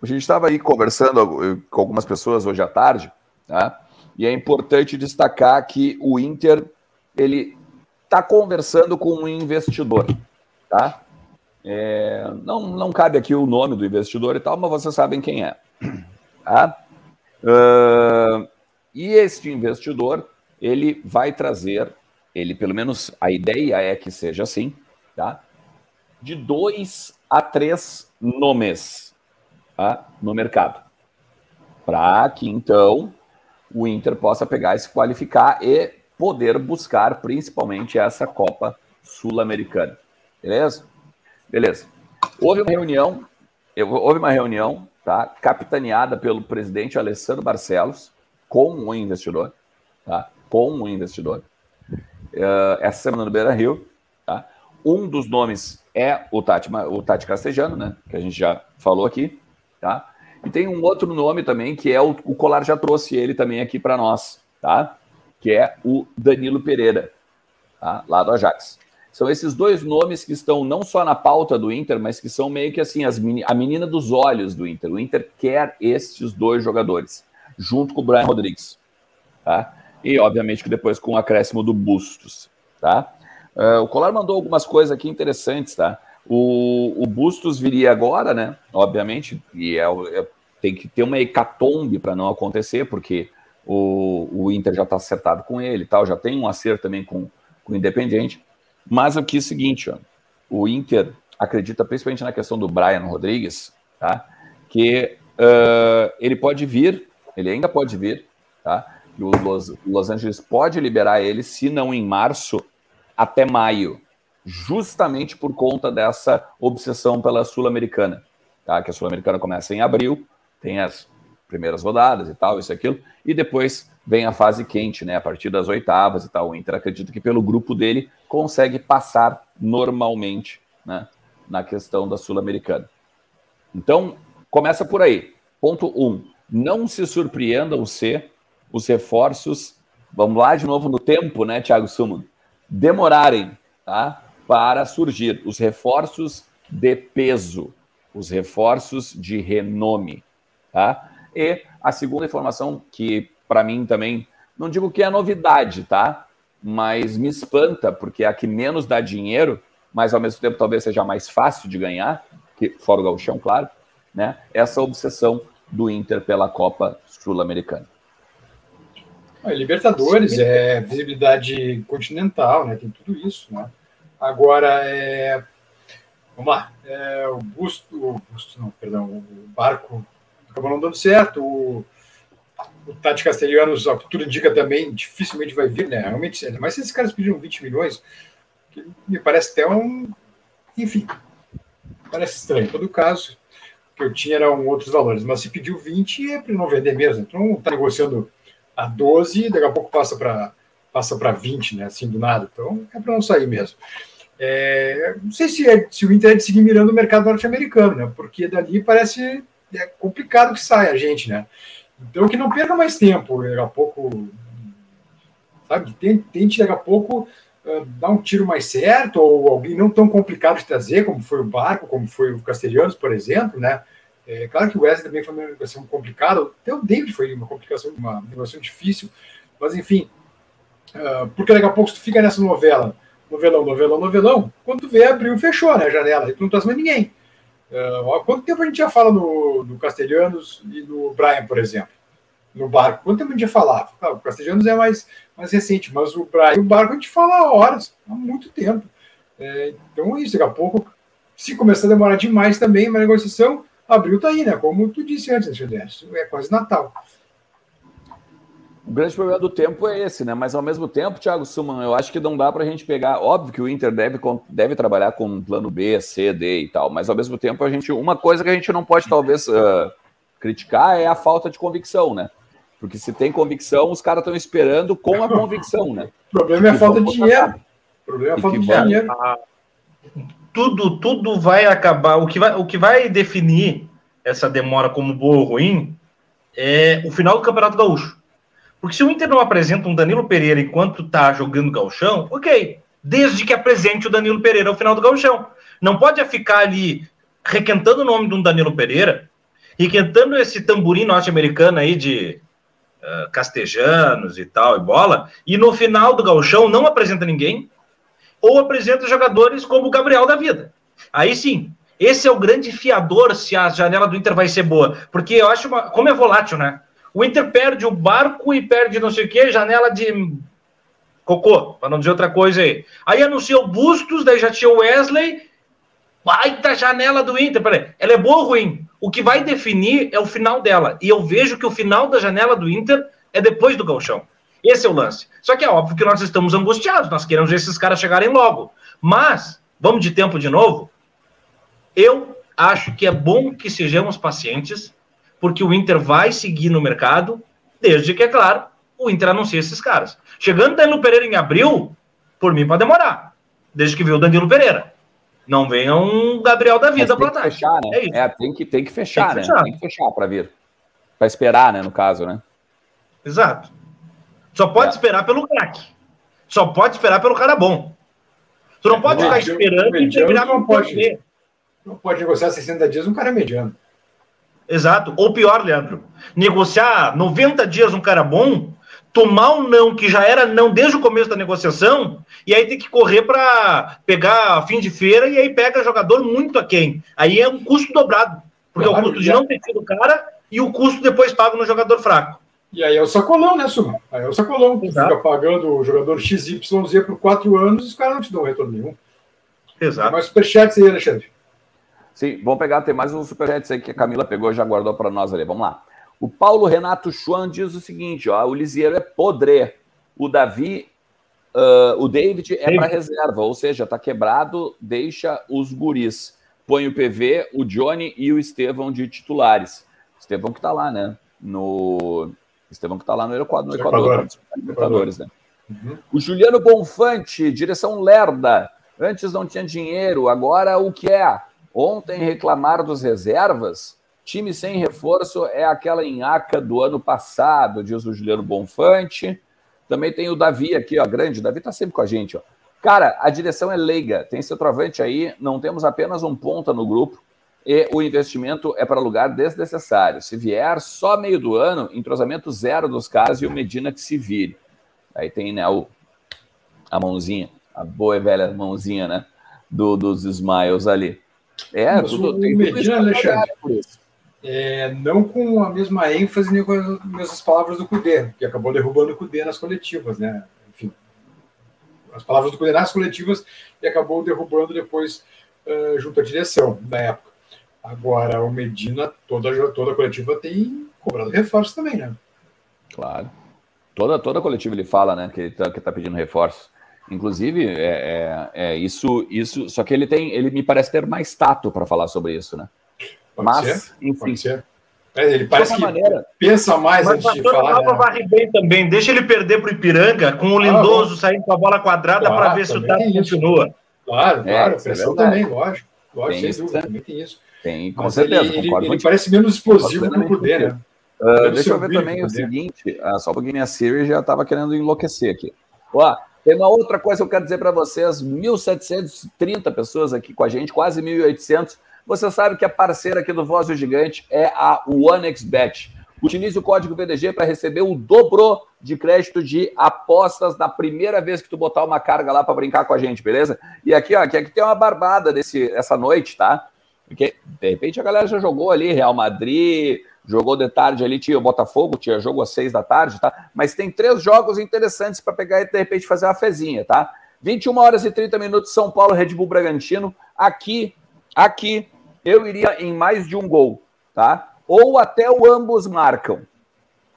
a gente estava aí conversando com algumas pessoas hoje à tarde, tá? E é importante destacar que o Inter ele está conversando com um investidor, tá? É, não, não cabe aqui o nome do investidor e tal, mas vocês sabem quem é. Tá? Uh, e este investidor, ele vai trazer, ele pelo menos a ideia é que seja assim, tá? de dois a três nomes tá? no mercado. Para que então o Inter possa pegar e se qualificar e poder buscar principalmente essa Copa Sul-Americana. Beleza? Beleza. Houve uma reunião, houve uma reunião, tá? Capitaneada pelo presidente Alessandro Barcelos com um investidor, tá? Com um investidor. Uh, essa semana no Beira Rio, tá? Um dos nomes é o Tati, o Tati Castejano, né? Que a gente já falou aqui, tá? E tem um outro nome também que é o, o Colar já trouxe ele também aqui para nós, tá? Que é o Danilo Pereira, tá? Lá do Ajax. São esses dois nomes que estão não só na pauta do Inter, mas que são meio que assim as a menina dos olhos do Inter. O Inter quer estes dois jogadores, junto com o Brian Rodrigues. Tá? E, obviamente, que depois com o acréscimo do Bustos. Tá? Uh, o Colar mandou algumas coisas aqui interessantes. Tá? O, o Bustos viria agora, né? Obviamente, e é, é tem que ter uma hecatombe para não acontecer, porque o, o Inter já está acertado com ele tal, já tem um acerto também com, com o Independiente. Mas aqui é o seguinte, ó, o Inter acredita principalmente na questão do Brian Rodrigues, tá? Que uh, ele pode vir, ele ainda pode vir, tá? O Los, Los Angeles pode liberar ele, se não em março, até maio, justamente por conta dessa obsessão pela Sul-Americana, tá? Que a Sul-Americana começa em abril, tem as primeiras rodadas e tal, isso e aquilo, e depois vem a fase quente, né? A partir das oitavas e tal. O Inter acredita que pelo grupo dele consegue passar normalmente, né? Na questão da Sul-Americana. Então, começa por aí. Ponto um. Não se surpreendam se os reforços, vamos lá de novo no tempo, né, Thiago Sumo, demorarem, tá? Para surgir os reforços de peso, os reforços de renome, tá? E a segunda informação que para mim também, não digo que é novidade, tá? Mas me espanta, porque é a que menos dá dinheiro, mas ao mesmo tempo talvez seja mais fácil de ganhar, que, fora o gauchão, claro, né? Essa obsessão do Inter pela Copa Sul-Americana. Libertadores é visibilidade continental, né? Tem tudo isso, né? Agora, é... vamos lá, é... o Busto, o Busto, não, perdão, o Barco acabou não dando certo, o o Tati Castelhanos, a tudo indica também, dificilmente vai vir, né? Realmente, mas se esses caras pediram 20 milhões, que me parece até um. Enfim, parece estranho. Em todo caso, o que eu tinha eram outros valores, mas se pediu 20 é para não vender mesmo. Então, está negociando a 12, daqui a pouco passa para passa para 20, né? Assim do nada. Então, é para não sair mesmo. É, não sei se, é, se o Inter é de seguir mirando o mercado norte-americano, né? Porque dali parece é complicado que saia a gente, né? Então, que não perca mais tempo, daqui a pouco, sabe? Tente, daqui a pouco, uh, dar um tiro mais certo, ou alguém não tão complicado de trazer, como foi o Barco, como foi o Castelhanos, por exemplo, né? É, claro que o Wesley também foi uma negociação complicada, até o David foi uma complicação, uma negociação difícil, mas enfim, uh, porque daqui a pouco tu fica nessa novela, novelão, novelão, novelão, quando tu vê, abriu, fechou né, a janela, e tu não traz mais ninguém. Uh, há quanto tempo a gente já fala no, no Castelhanos e no Brian, por exemplo? No barco. Quanto tempo a gente já falava? Ah, o Castelhanos é mais, mais recente, mas o Brian e o barco a gente fala há horas, há muito tempo. É, então, isso, daqui a pouco, se começar a demorar demais também uma negociação, abril tá aí, né? Como tu disse antes, Alexandre, é quase Natal. O grande problema do tempo é esse, né? Mas ao mesmo tempo, Thiago Suman, eu acho que não dá para a gente pegar. Óbvio que o Inter deve, deve trabalhar com um plano B, C, D e tal, mas ao mesmo tempo a gente. Uma coisa que a gente não pode talvez uh, criticar é a falta de convicção, né? Porque se tem convicção, os caras estão esperando com a convicção, né? O problema é a falta de dinheiro. O problema é a falta de dinheiro. Tudo, tudo vai acabar. O que vai, o que vai definir essa demora como boa ou ruim é o final do Campeonato Gaúcho. Porque se o Inter não apresenta um Danilo Pereira enquanto tá jogando galchão, ok. Desde que apresente o Danilo Pereira ao final do galchão. Não pode ficar ali requentando o nome de um Danilo Pereira, requentando esse tamborim norte-americano aí de uh, castejanos e tal, e bola, e no final do galchão não apresenta ninguém, ou apresenta jogadores como o Gabriel da vida. Aí sim, esse é o grande fiador se a janela do Inter vai ser boa. Porque eu acho, uma, como é volátil, né? O Inter perde o barco e perde não sei o quê, janela de cocô, para não dizer outra coisa aí. Aí anunciou Bustos, daí já tinha o Wesley. Baita janela do Inter. Peraí, ela é boa ou ruim? O que vai definir é o final dela. E eu vejo que o final da janela do Inter é depois do galchão. Esse é o lance. Só que é óbvio que nós estamos angustiados, nós queremos ver esses caras chegarem logo. Mas, vamos de tempo de novo? Eu acho que é bom que sejamos pacientes, porque o Inter vai seguir no mercado, desde que, é claro, o Inter anuncie esses caras. Chegando Danilo Pereira em abril, por mim pode demorar, desde que viu o Danilo Pereira. Não venha um Gabriel da vida para trás. Fechar, né? É, é, tem que tem que fechar, tem que né? Fechar. Tem que fechar para vir. Para esperar, né, no caso, né? Exato. Só pode é. esperar pelo craque. Só pode esperar pelo cara bom. Tu não pode ficar esperando e terminar com pode, não pode negociar 60 dias um cara mediano. Exato. Ou pior, Leandro, negociar 90 dias um cara bom, tomar um não que já era não desde o começo da negociação, e aí tem que correr para pegar fim de feira e aí pega jogador muito aquém. Aí é um custo dobrado. Porque claro, é o custo de não ter tido o cara e o custo depois pago no jogador fraco. E aí é o sacolão, né, Suma? Aí é o sacolão. Tu fica pagando o jogador XYZ por quatro anos e os caras não te dão retorno nenhum. Exato. Mas superchat aí, Alexandre. Sim, vamos pegar, tem mais um superchat aí que a Camila pegou e já guardou para nós ali. Vamos lá. O Paulo Renato Schwan diz o seguinte: ó, o Lisieiro é podre. O Davi, uh, o David é para reserva, ou seja, tá quebrado, deixa os guris. Põe o PV, o Johnny e o Estevão de titulares. Estevão que tá lá, né? No. Estevão que tá lá no Equador, no Equador, Libertadores, né? Uhum. O Juliano Bonfante, direção Lerda. Antes não tinha dinheiro, agora o que é? Ontem reclamaram dos reservas. Time sem reforço é aquela enhaca do ano passado, diz o Juliano Bonfante. Também tem o Davi aqui, ó, grande. O Davi tá sempre com a gente, ó. Cara, a direção é leiga. Tem centroavante aí, não temos apenas um ponta no grupo e o investimento é para lugar desnecessário. Se vier só meio do ano, entrosamento zero dos caras e o Medina que se vire. Aí tem né, o, a mãozinha, a boa e velha mãozinha, né? Do, dos Smiles ali. É, tudo, tem Medina, Alexandre, é, não com a mesma ênfase nem com as mesmas palavras do Cudê, que acabou derrubando o Cudê nas coletivas, né? Enfim, as palavras do Cudê nas coletivas e acabou derrubando depois uh, junto à direção da época. Agora, o Medina, toda, toda a coletiva tem cobrado reforço também, né? Claro. Toda, toda coletiva ele fala, né, que ele tá, que tá pedindo reforço. Inclusive, é, é, é, isso, isso. Só que ele tem, ele me parece ter mais tato para falar sobre isso, né? Pode Mas, ser, enfim. Pode ser. É, ele parece que maneira, pensa mais mas antes de falar. Né? varre bem também. Deixa ele perder para o Ipiranga com o Lindoso ah, saindo com a bola quadrada claro, para ver se o tato continua. Claro, é, claro. É, pressão também, lógico. Lógico, sem dúvida, né? também tem isso. Tem, com mas certeza. Ele, ele, ele parece menos explosivo que o Kudê, né? Uh, deixa eu ver também o seguinte, uh, só porque minha Siri já estava querendo enlouquecer aqui. Ó, tem uma outra coisa que eu quero dizer para vocês: 1.730 pessoas aqui com a gente, quase 1.800. Você sabe que a parceira aqui do Voz do Gigante é a OneXBet. Utilize o código VDG para receber o dobro de crédito de apostas na primeira vez que tu botar uma carga lá para brincar com a gente, beleza? E aqui, ó, aqui, aqui tem uma barbada desse, essa noite, tá? Porque, de repente, a galera já jogou ali Real Madrid, jogou de tarde ali, tinha o Botafogo, tinha jogo às seis da tarde, tá? Mas tem três jogos interessantes para pegar e, de repente, fazer uma fezinha, tá? 21 horas e 30 minutos, São Paulo, Red Bull Bragantino. Aqui, aqui, eu iria em mais de um gol, tá? Ou até o ambos marcam,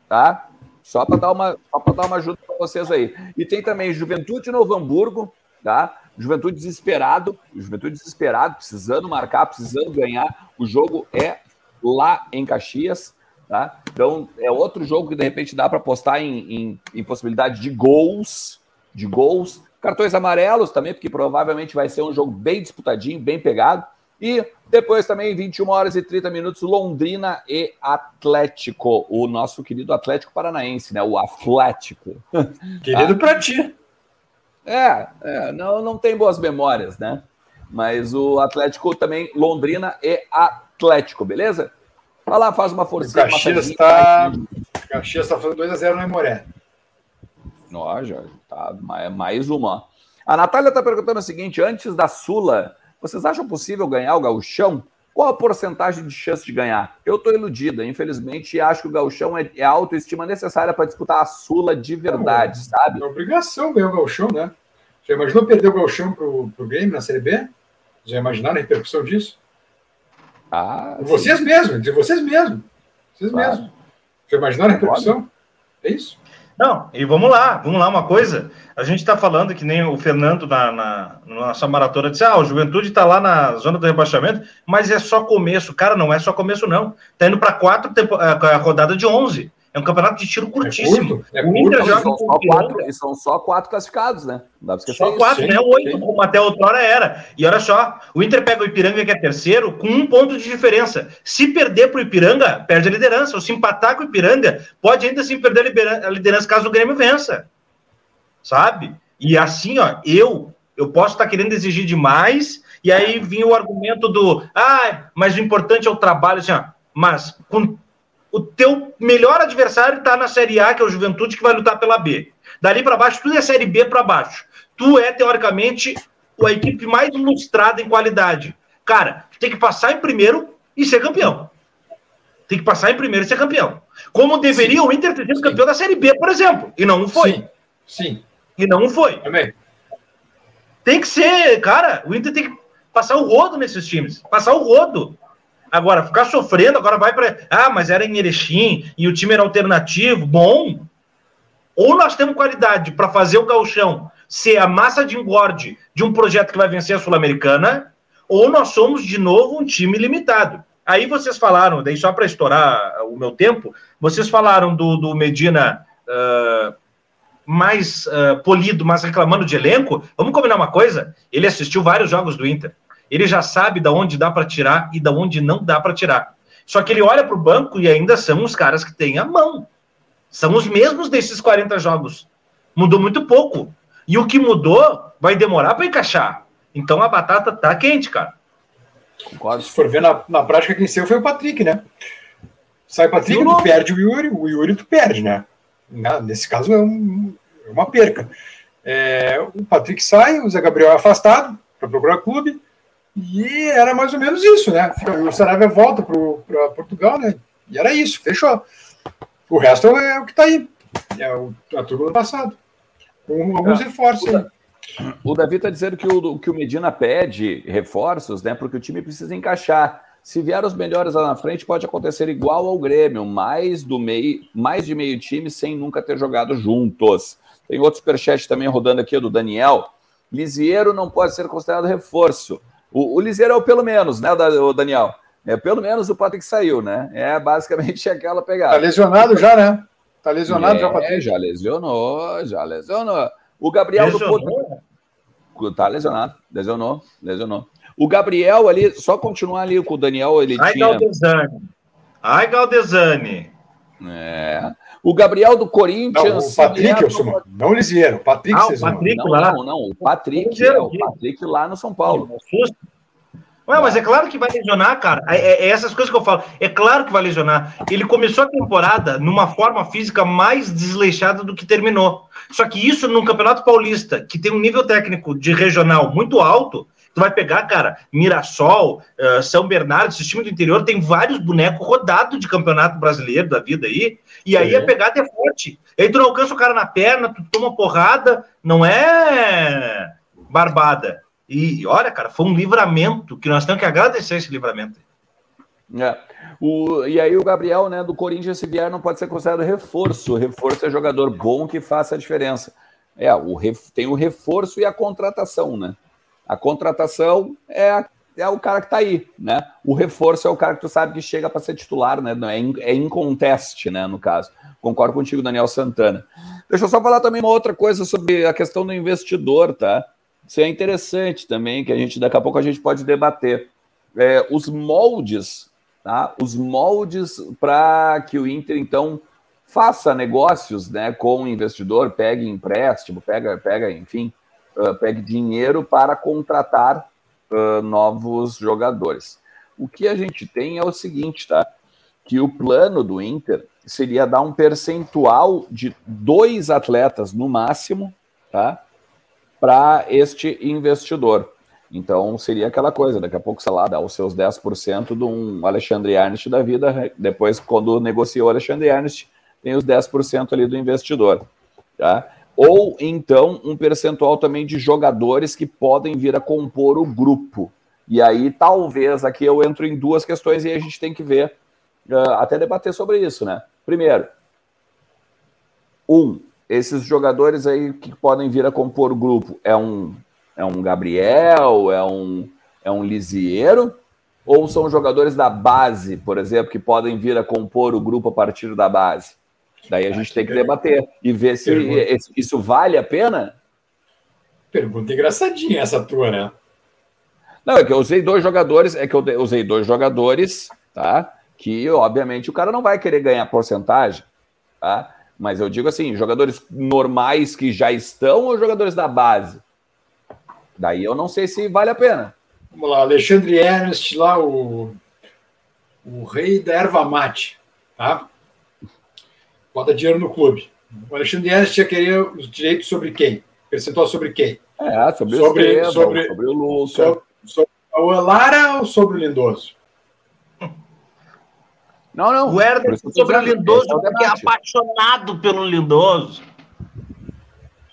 tá? Só para dar uma, só para dar uma ajuda para vocês aí. E tem também Juventude Novo Hamburgo, tá? Juventude desesperado, Juventude desesperado, precisando marcar, precisando ganhar. O jogo é lá em Caxias, tá? Então é outro jogo que de repente dá para apostar em, em, em, possibilidade de gols, de gols, cartões amarelos também, porque provavelmente vai ser um jogo bem disputadinho, bem pegado. E depois também, 21 horas e 30 minutos, Londrina e Atlético. O nosso querido Atlético Paranaense, né? O Atlético. Querido para ti. É, é, não, não tem boas memórias, né? Mas o Atlético também, Londrina e Atlético, beleza? Vai lá, faz uma forcinha. O Caxias está Caxias tá fazendo 2x0 no Emoré. Ó, já tá mais uma. A Natália está perguntando o seguinte: antes da Sula, vocês acham possível ganhar o gauchão? Qual a porcentagem de chance de ganhar? Eu estou iludida, infelizmente, e acho que o gauchão é, é a autoestima necessária para disputar a Sula de verdade, Não, sabe? É obrigação ganhar o gauchão, né? Já imaginou perder o gauchão para o Grêmio na Série B? Já imaginaram a repercussão disso? Ah, vocês mesmos, de vocês mesmos. Vocês claro. mesmos. Já imaginaram a repercussão? É isso? Não, e vamos lá, vamos lá, uma coisa. A gente está falando que nem o Fernando na, na, na nossa maratona disse: ah, o Juventude está lá na zona do rebaixamento, mas é só começo. Cara, não é só começo, não. Está indo para quatro tempo, a, a rodada de 11. É um campeonato de tiro curtíssimo. É curto, é curto, joga são, só quatro, são só quatro classificados, né? Não dá só quatro, né? Oito, como até outrora era. E olha só, o Inter pega o Ipiranga, que é terceiro, com um ponto de diferença. Se perder para o Ipiranga, perde a liderança. Ou se empatar com o Ipiranga, pode ainda assim perder a liderança caso o Grêmio vença. Sabe? E assim, ó, eu, eu posso estar tá querendo exigir demais, e aí vinha o argumento do, ah, mas o importante é o trabalho, assim, ó, mas com o teu melhor adversário está na Série A, que é o Juventude, que vai lutar pela B. Dali para baixo, tudo é Série B para baixo. Tu é, teoricamente, a equipe mais ilustrada em qualidade. Cara, tem que passar em primeiro e ser campeão. Tem que passar em primeiro e ser campeão. Como deveria Sim. o Inter ter sido campeão da Série B, por exemplo. E não foi. Sim. Sim. E não foi. Também. Tem que ser, cara, o Inter tem que passar o rodo nesses times. Passar o rodo. Agora, ficar sofrendo, agora vai para. Ah, mas era em Erechim e o time era alternativo. Bom. Ou nós temos qualidade para fazer o galchão ser a massa de engorde de um projeto que vai vencer a Sul-Americana, ou nós somos de novo um time limitado. Aí vocês falaram, daí só para estourar o meu tempo, vocês falaram do, do Medina uh, mais uh, polido, mas reclamando de elenco. Vamos combinar uma coisa? Ele assistiu vários jogos do Inter. Ele já sabe da onde dá para tirar e da onde não dá para tirar. Só que ele olha para o banco e ainda são os caras que têm a mão. São os mesmos desses 40 jogos. Mudou muito pouco. E o que mudou vai demorar para encaixar. Então a batata tá quente, cara. Se for ver na, na prática, quem saiu foi o Patrick, né? Sai o Patrick, tu perde o Yuri, o Yuri tu perde, né? Nesse caso é, um, é uma perca. É, o Patrick sai, o Zé Gabriel é afastado para procurar clube. E era mais ou menos isso, né? O Saravia volta para Portugal, né? E era isso, fechou. O resto é o que está aí. É o, a turma do passado. Com alguns ah, reforços aí. O Davi está dizendo que o, que o Medina pede reforços, né? Porque o time precisa encaixar. Se vier os melhores lá na frente, pode acontecer igual ao Grêmio, mais do meio, mais de meio time sem nunca ter jogado juntos. Tem outro superchat também rodando aqui do Daniel. Lisieiro não pode ser considerado reforço. O, o Liseiro é o pelo menos, né, o Daniel? É pelo menos o Patrick saiu, né? É basicamente aquela pegada. Tá lesionado já, né? Tá lesionado é, já, Patrick? Já lesionou, já lesionou. O Gabriel lesionou. do Porto. Tá lesionado, lesionou, lesionou. O Gabriel ali, só continuar ali com o Daniel, ele Ai, tinha... Galdesani. Ai, Galdesani. É. O Gabriel do Corinthians. Não, o Patrick, eu sou, não o Lisieiro. Patrick, ah, o Patrick não, lá. Não, não, o Patrick, é o Patrick lá no São Paulo. Ué, mas é claro que vai lesionar, cara. É, é, é, essas coisas que eu falo. É claro que vai lesionar. Ele começou a temporada numa forma física mais desleixada do que terminou. Só que isso num campeonato paulista, que tem um nível técnico de regional muito alto, tu vai pegar, cara, Mirassol, uh, São Bernardo, esse time do interior, tem vários bonecos rodados de campeonato brasileiro da vida aí, e aí a pegada é forte. Aí tu não alcança o cara na perna, tu toma porrada, não é barbada. E olha, cara, foi um livramento que nós temos que agradecer esse livramento. É. O, e aí o Gabriel, né, do Corinthians, se vier, não pode ser considerado reforço. Reforço é jogador bom que faça a diferença. É, o, tem o reforço e a contratação, né? A contratação é, é o cara que tá aí, né? O reforço é o cara que tu sabe que chega para ser titular, né? É, in, é inconteste, né, no caso. Concordo contigo, Daniel Santana. Deixa eu só falar também uma outra coisa sobre a questão do investidor, tá? Isso é interessante também, que a gente daqui a pouco a gente pode debater. É, os moldes, tá? Os moldes para que o Inter, então, faça negócios né, com o investidor, pegue empréstimo, pega, pega enfim, uh, pegue dinheiro para contratar uh, novos jogadores. O que a gente tem é o seguinte, tá? Que o plano do Inter seria dar um percentual de dois atletas no máximo, tá? para este investidor. Então seria aquela coisa, daqui a pouco, sei lá, dá os seus 10% de um Alexandre Ernst da vida, depois, quando negociou o Alexandre Ernst, tem os 10% ali do investidor. Tá? Ou então um percentual também de jogadores que podem vir a compor o grupo. E aí, talvez, aqui eu entro em duas questões e a gente tem que ver, uh, até debater sobre isso, né? Primeiro, um, esses jogadores aí que podem vir a compor o grupo é um é um Gabriel, é um é um Lisieiro ou são jogadores da base, por exemplo, que podem vir a compor o grupo a partir da base? Daí a gente tem que debater e ver se Pergunta. isso vale a pena. Pergunta engraçadinha essa tua, né? Não, é que eu usei dois jogadores, é que eu usei dois jogadores, tá? Que obviamente o cara não vai querer ganhar porcentagem, tá? Mas eu digo assim, jogadores normais que já estão ou jogadores da base? Daí eu não sei se vale a pena. Vamos lá, Alexandre Ernst, lá, o, o rei da erva mate, tá? Bota dinheiro no clube. O Alexandre Ernst ia querer os direitos sobre quem? Percentual sobre quem? É, sobre, sobre, sobre, sobre o Lucas. Sobre, sobre o Lara ou sobre o Lindoso? Não, não. O Herder sobre o Lindoso é porque é apaixonado pelo Lindoso.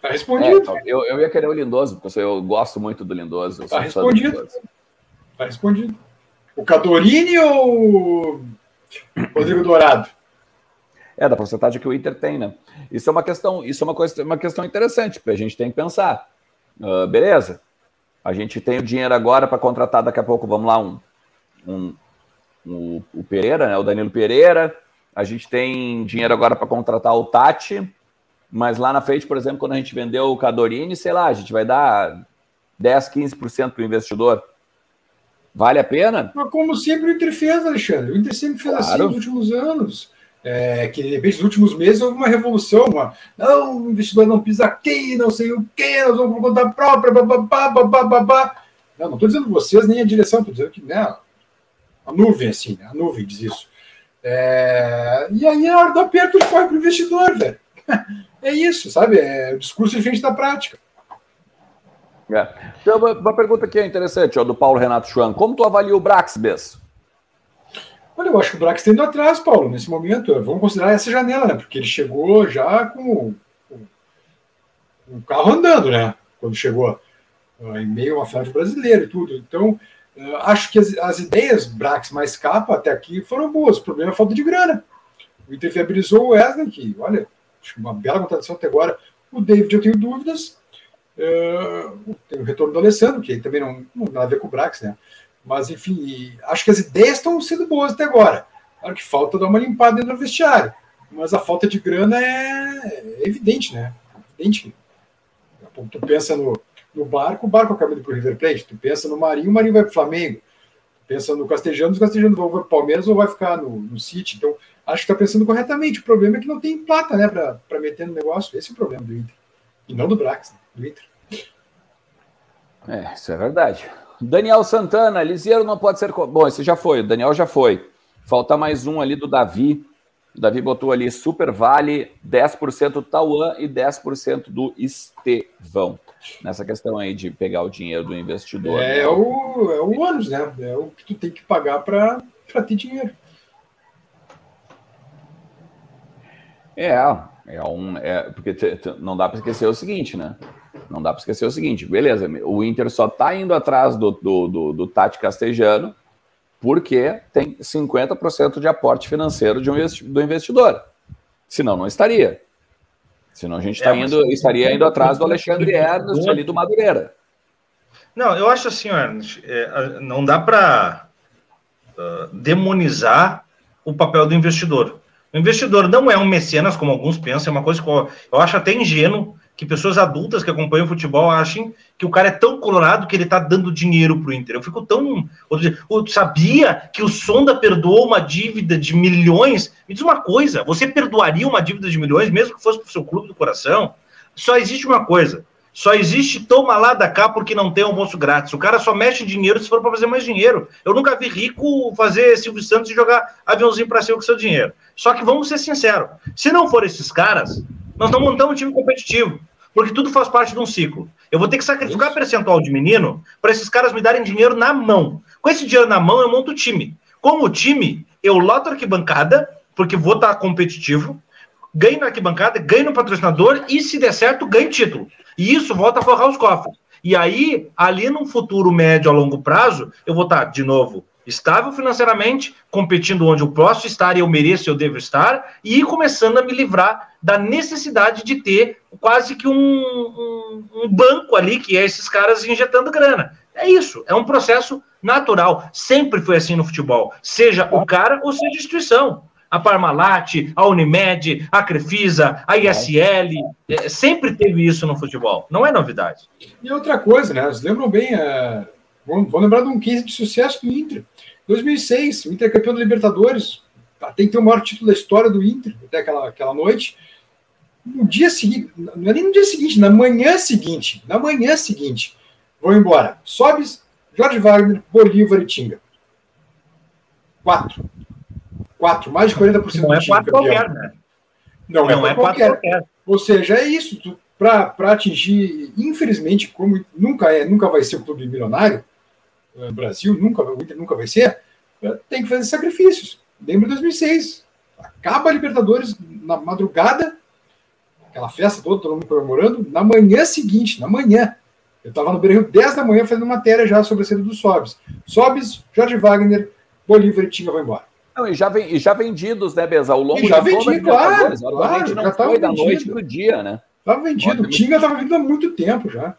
Tá respondido. É, eu, eu ia querer o Lindoso, porque eu gosto muito do Lindoso. Tá respondido. Lindoso. Tá respondido. O Cadorini ou o Rodrigo Dourado? É, da porcentagem que o Inter tem, né? Isso é uma questão, isso é uma, coisa, uma questão interessante, porque a gente tem que pensar. Uh, beleza. A gente tem o dinheiro agora para contratar daqui a pouco, vamos lá, um, um o, o Pereira, né, o Danilo Pereira. A gente tem dinheiro agora para contratar o Tati, mas lá na frente, por exemplo, quando a gente vendeu o Cadorini, sei lá, a gente vai dar 10, 15% para o investidor. Vale a pena? Mas como sempre o Inter fez, Alexandre. O Inter sempre fez assim claro. assim nos últimos anos. É, que de repente nos últimos meses houve uma revolução, uma, não, o investidor não pisa aqui, não sei o que, nós vamos por conta própria, babá, babá, babá. Não, não estou dizendo vocês nem a direção, estou dizendo que né, a nuvem, assim, né? a nuvem diz isso. É... E aí, na hora do aperto, ele corre para o investidor, velho. É isso, sabe? É o discurso diferente da prática. É. Então, uma, pergunta que é interessante, ó, do Paulo Renato Schwan. Como tu avalia o Brax, Bess? Olha, eu acho que o Brax está indo atrás, Paulo, nesse momento. Vamos considerar essa janela, né? Porque ele chegou já com o carro andando, né? Quando chegou em meio a uma final de brasileiro e tudo. Então, acho que as, as, ideias Brax mais capa até aqui foram boas. O problema é a falta de grana. O Inter viabilizou o Wesley, que, olha, uma bela contratação até agora. O David, eu tenho dúvidas. Uh, tem o retorno do Alessandro, que também não, não tem nada a ver com o Brax, né? Mas, enfim, acho que as ideias estão sendo boas até agora. Claro que falta dar uma limpada dentro do vestiário. Mas a falta de grana é, é evidente, né? Evidente. Tu pensa no, no barco, o barco acaba indo para o River Plate. Tu pensa no Marinho, o Marinho vai para o Flamengo. Tu pensa no Castejanos, o Castejanos vai para o Palmeiras ou vai ficar no, no City. Então, acho que está pensando corretamente. O problema é que não tem plata né, para meter no negócio. Esse é o problema do Inter. E não do Brax, né, do Inter. É, isso é verdade. Daniel Santana, Lisieiro não pode ser. Bom, esse já foi, o Daniel já foi. Falta mais um ali do Davi. O Davi botou ali Super Vale, 10% do Tauan e 10% do Estevão. Nessa questão aí de pegar o dinheiro do investidor. É, né? o, é o ônus, né? É o que tu tem que pagar para ter dinheiro. É, é um. É, porque não dá para esquecer o seguinte, né? Não dá para esquecer o seguinte, beleza, o Inter só está indo atrás do, do, do, do Tati Castejano porque tem 50% de aporte financeiro de um do investidor. Senão, não estaria. Senão, a gente está é, indo, estaria indo atrás do Alexandre Ernest ali do Madureira. Não, eu acho assim, Ernest, é, não dá para uh, demonizar o papel do investidor. O investidor não é um mecenas, como alguns pensam, é uma coisa que eu, eu acho até ingênuo que pessoas adultas que acompanham o futebol achem que o cara é tão colorado que ele tá dando dinheiro pro Inter. Eu fico tão. Eu sabia que o Sonda perdoou uma dívida de milhões. Me diz uma coisa: você perdoaria uma dívida de milhões, mesmo que fosse pro seu clube do coração? Só existe uma coisa. Só existe toma lá da cá porque não tem almoço grátis. O cara só mexe dinheiro se for para fazer mais dinheiro. Eu nunca vi rico fazer Silvio Santos e jogar aviãozinho para cima com seu dinheiro. Só que vamos ser sinceros: se não for esses caras, nós não montamos um time competitivo porque tudo faz parte de um ciclo. Eu vou ter que sacrificar percentual de menino para esses caras me darem dinheiro na mão. Com esse dinheiro na mão, eu monto o time. Como o time, eu loto a arquibancada, porque vou estar competitivo, ganho na arquibancada, ganho no patrocinador e, se der certo, ganho título. E isso volta a forrar os cofres. E aí, ali num futuro médio a longo prazo, eu vou estar, de novo, estável financeiramente, competindo onde eu posso estar e eu mereço, eu devo estar, e começando a me livrar da necessidade de ter quase que um, um, um banco ali, que é esses caras injetando grana. É isso, é um processo natural. Sempre foi assim no futebol, seja o cara ou seja a instituição. A Parmalat, a Unimed, a Crefisa, a ISL, é, sempre teve isso no futebol. Não é novidade. E outra coisa, né? Vocês lembram bem, uh, vão, vão lembrar de um case de sucesso do Inter. 2006, o Inter é campeão da Libertadores, tem que ter o maior título da história do Inter, até aquela, aquela noite. No dia seguinte, não é nem no dia seguinte, na manhã seguinte, na manhã seguinte, vão embora. Sobes, Jorge Wagner, Bolívar e Tinga. Quatro. Quatro, mais de 40% não é quatro qualquer, né? Não, não é, é qualquer. qualquer. Ou seja, é isso. Para atingir, infelizmente, como nunca é, nunca vai ser o clube milionário, no Brasil, nunca, o Inter nunca vai ser, tem que fazer sacrifícios. Lembra 2006. Acaba a Libertadores na madrugada, aquela festa toda, todo mundo comemorando, na manhã seguinte, na manhã. Eu estava no Beira 10 da manhã fazendo matéria já sobre a saída dos Sobes. Sobes, Jorge Wagner, Bolívar e Tinga vão embora. Não, e, já vem, e já vendidos, né, Beza? Ao longo e já vendi, claro, claro, não já foi da vendido. noite pro dia, né? Estava vendido. O Tinga estava vindo há muito tempo já.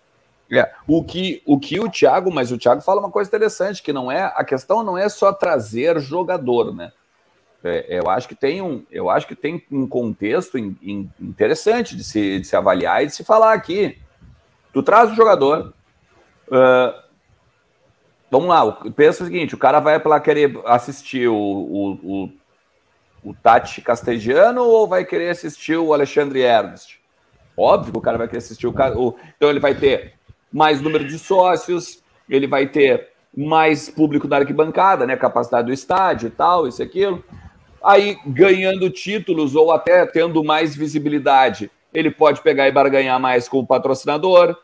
É, o que o que o Thiago, mas o Thiago fala uma coisa interessante, que não é a questão não é só trazer jogador, né? É, eu acho que tem um, eu acho que tem um contexto in, in, interessante de se, de se avaliar e de se falar aqui. Tu traz o jogador, uh, vamos lá, pensa o seguinte: o cara vai para querer assistir o, o, o, o Tati Castegiano ou vai querer assistir o Alexandre Ernst? Óbvio que o cara vai querer assistir o, o então ele vai ter mais número de sócios, ele vai ter mais público na arquibancada, né? Capacidade do estádio e tal, isso e aquilo. Aí, ganhando títulos ou até tendo mais visibilidade, ele pode pegar e barganhar mais com o patrocinador.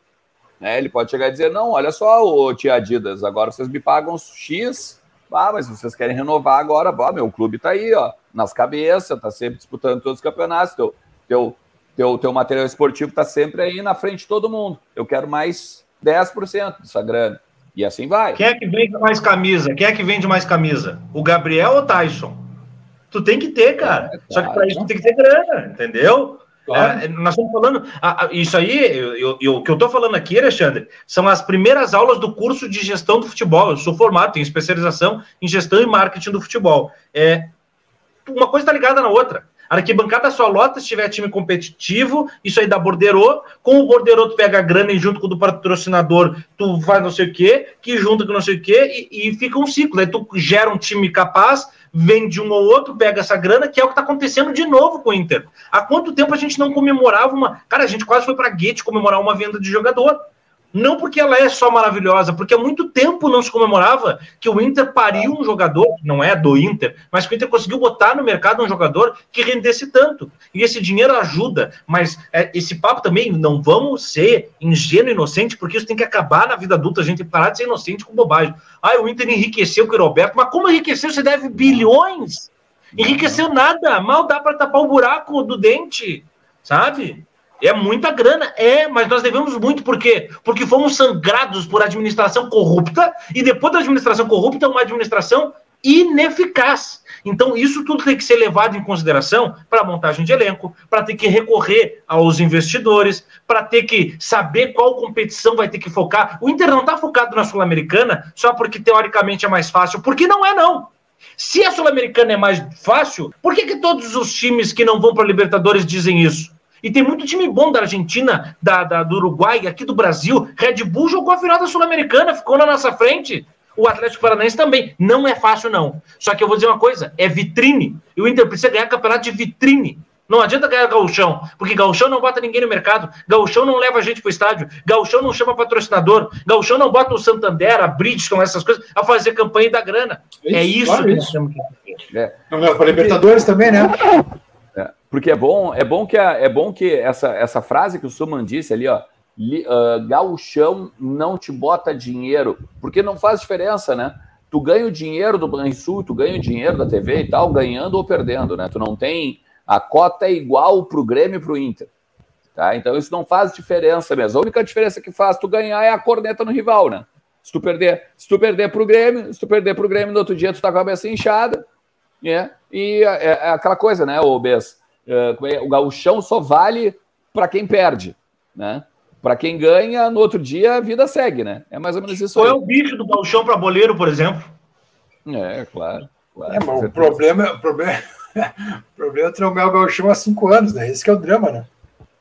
Né? Ele pode chegar e dizer: não, olha só, ô, tia Adidas, agora vocês me pagam X, ah, mas vocês querem renovar agora, ah, meu clube tá aí, ó, nas cabeças, tá sempre disputando todos os campeonatos, teu, teu, teu, teu material esportivo está sempre aí na frente de todo mundo. Eu quero mais 10% dessa grana. E assim vai. Quem é que vende mais camisa? Quem é que vende mais camisa? O Gabriel ou o Tyson? Tu tem que ter, cara. É, Só que para isso tu tem que ter grana, entendeu? Claro. É, nós estamos falando. isso aí, o que eu estou falando aqui, Alexandre, são as primeiras aulas do curso de gestão do futebol. Eu sou formado, tenho especialização em gestão e marketing do futebol. É, uma coisa está ligada na outra. A arquibancada só lota se tiver time competitivo, isso aí dá borderô. Com o borderô, tu pega a grana e junto com o do patrocinador, tu faz não sei o quê, que junta com não sei o quê, e, e fica um ciclo. Aí tu gera um time capaz, vende um ou outro, pega essa grana, que é o que está acontecendo de novo com o Inter. Há quanto tempo a gente não comemorava uma. Cara, a gente quase foi para Guete comemorar uma venda de jogador. Não porque ela é só maravilhosa, porque há muito tempo não se comemorava que o Inter pariu um jogador, não é do Inter, mas que o Inter conseguiu botar no mercado um jogador que rendesse tanto. E esse dinheiro ajuda, mas é, esse papo também, não vamos ser ingênuo e inocente, porque isso tem que acabar na vida adulta, a gente tem que parar de ser inocente com bobagem. Ah, o Inter enriqueceu com o Roberto, mas como enriqueceu? Você deve bilhões. Enriqueceu nada, mal dá para tapar o buraco do dente, sabe? É muita grana, é, mas nós devemos muito, por quê? Porque fomos sangrados por administração corrupta e depois da administração corrupta, uma administração ineficaz. Então, isso tudo tem que ser levado em consideração para a montagem de elenco, para ter que recorrer aos investidores, para ter que saber qual competição vai ter que focar. O Inter não está focado na Sul-Americana só porque teoricamente é mais fácil, porque não é, não. Se a Sul-Americana é mais fácil, por que, que todos os times que não vão para a Libertadores dizem isso? E tem muito time bom da Argentina, da, da, do Uruguai, aqui do Brasil. Red Bull jogou a final da Sul-Americana, ficou na nossa frente. O Atlético Paranaense também. Não é fácil, não. Só que eu vou dizer uma coisa: é vitrine. E o Inter precisa ganhar campeonato de vitrine. Não adianta ganhar gauchão, porque gauchão não bota ninguém no mercado, gauchão não leva a gente pro estádio, gauchão não chama patrocinador, gauchão não bota o Santander, a Bridgestone, essas coisas, a fazer campanha da grana. Isso, é isso claro, que nós temos que é. Para Libertadores também, né? Porque é bom, é bom que, a, é bom que essa, essa frase que o Suman disse ali, ó, uh, gauchão não te bota dinheiro, porque não faz diferença, né? Tu ganha o dinheiro do Banrisul, tu ganha o dinheiro da TV e tal, ganhando ou perdendo, né? Tu não tem a cota é igual para o Grêmio e para o Inter. Tá? Então isso não faz diferença mesmo. A única diferença que faz tu ganhar é a corneta no rival, né? Se tu perder, se tu perder para o Grêmio, se tu perder para o Grêmio no outro dia tu tá com a cabeça inchada, né? E é, é aquela coisa, né, o Bess? É, é, o gauchão só vale para quem perde, né? Para quem ganha, no outro dia a vida segue, né? É mais ou menos isso. Ou é o bicho do gauchão para boleiro, por exemplo? É, claro. claro é, mas o problema, o problema, o problema é trombar o gauchão há cinco anos, né? Esse é o drama, né?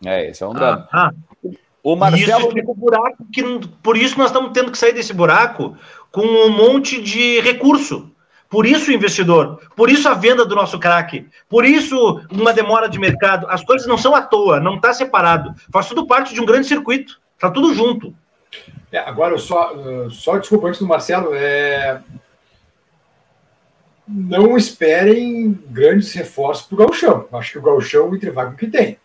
É, esse é um drama. Ah, ah. O Marcelo... Isso explica o buraco, que, por isso nós estamos tendo que sair desse buraco com um monte de recurso. Por isso o investidor, por isso a venda do nosso craque, por isso uma demora de mercado. As coisas não são à toa, não está separado. Faz tudo parte de um grande circuito. Está tudo junto. É, agora, só, só desculpa antes do Marcelo, é... não esperem grandes reforços para o Galchão. Acho que o Galchão o Inter vai com o que tem.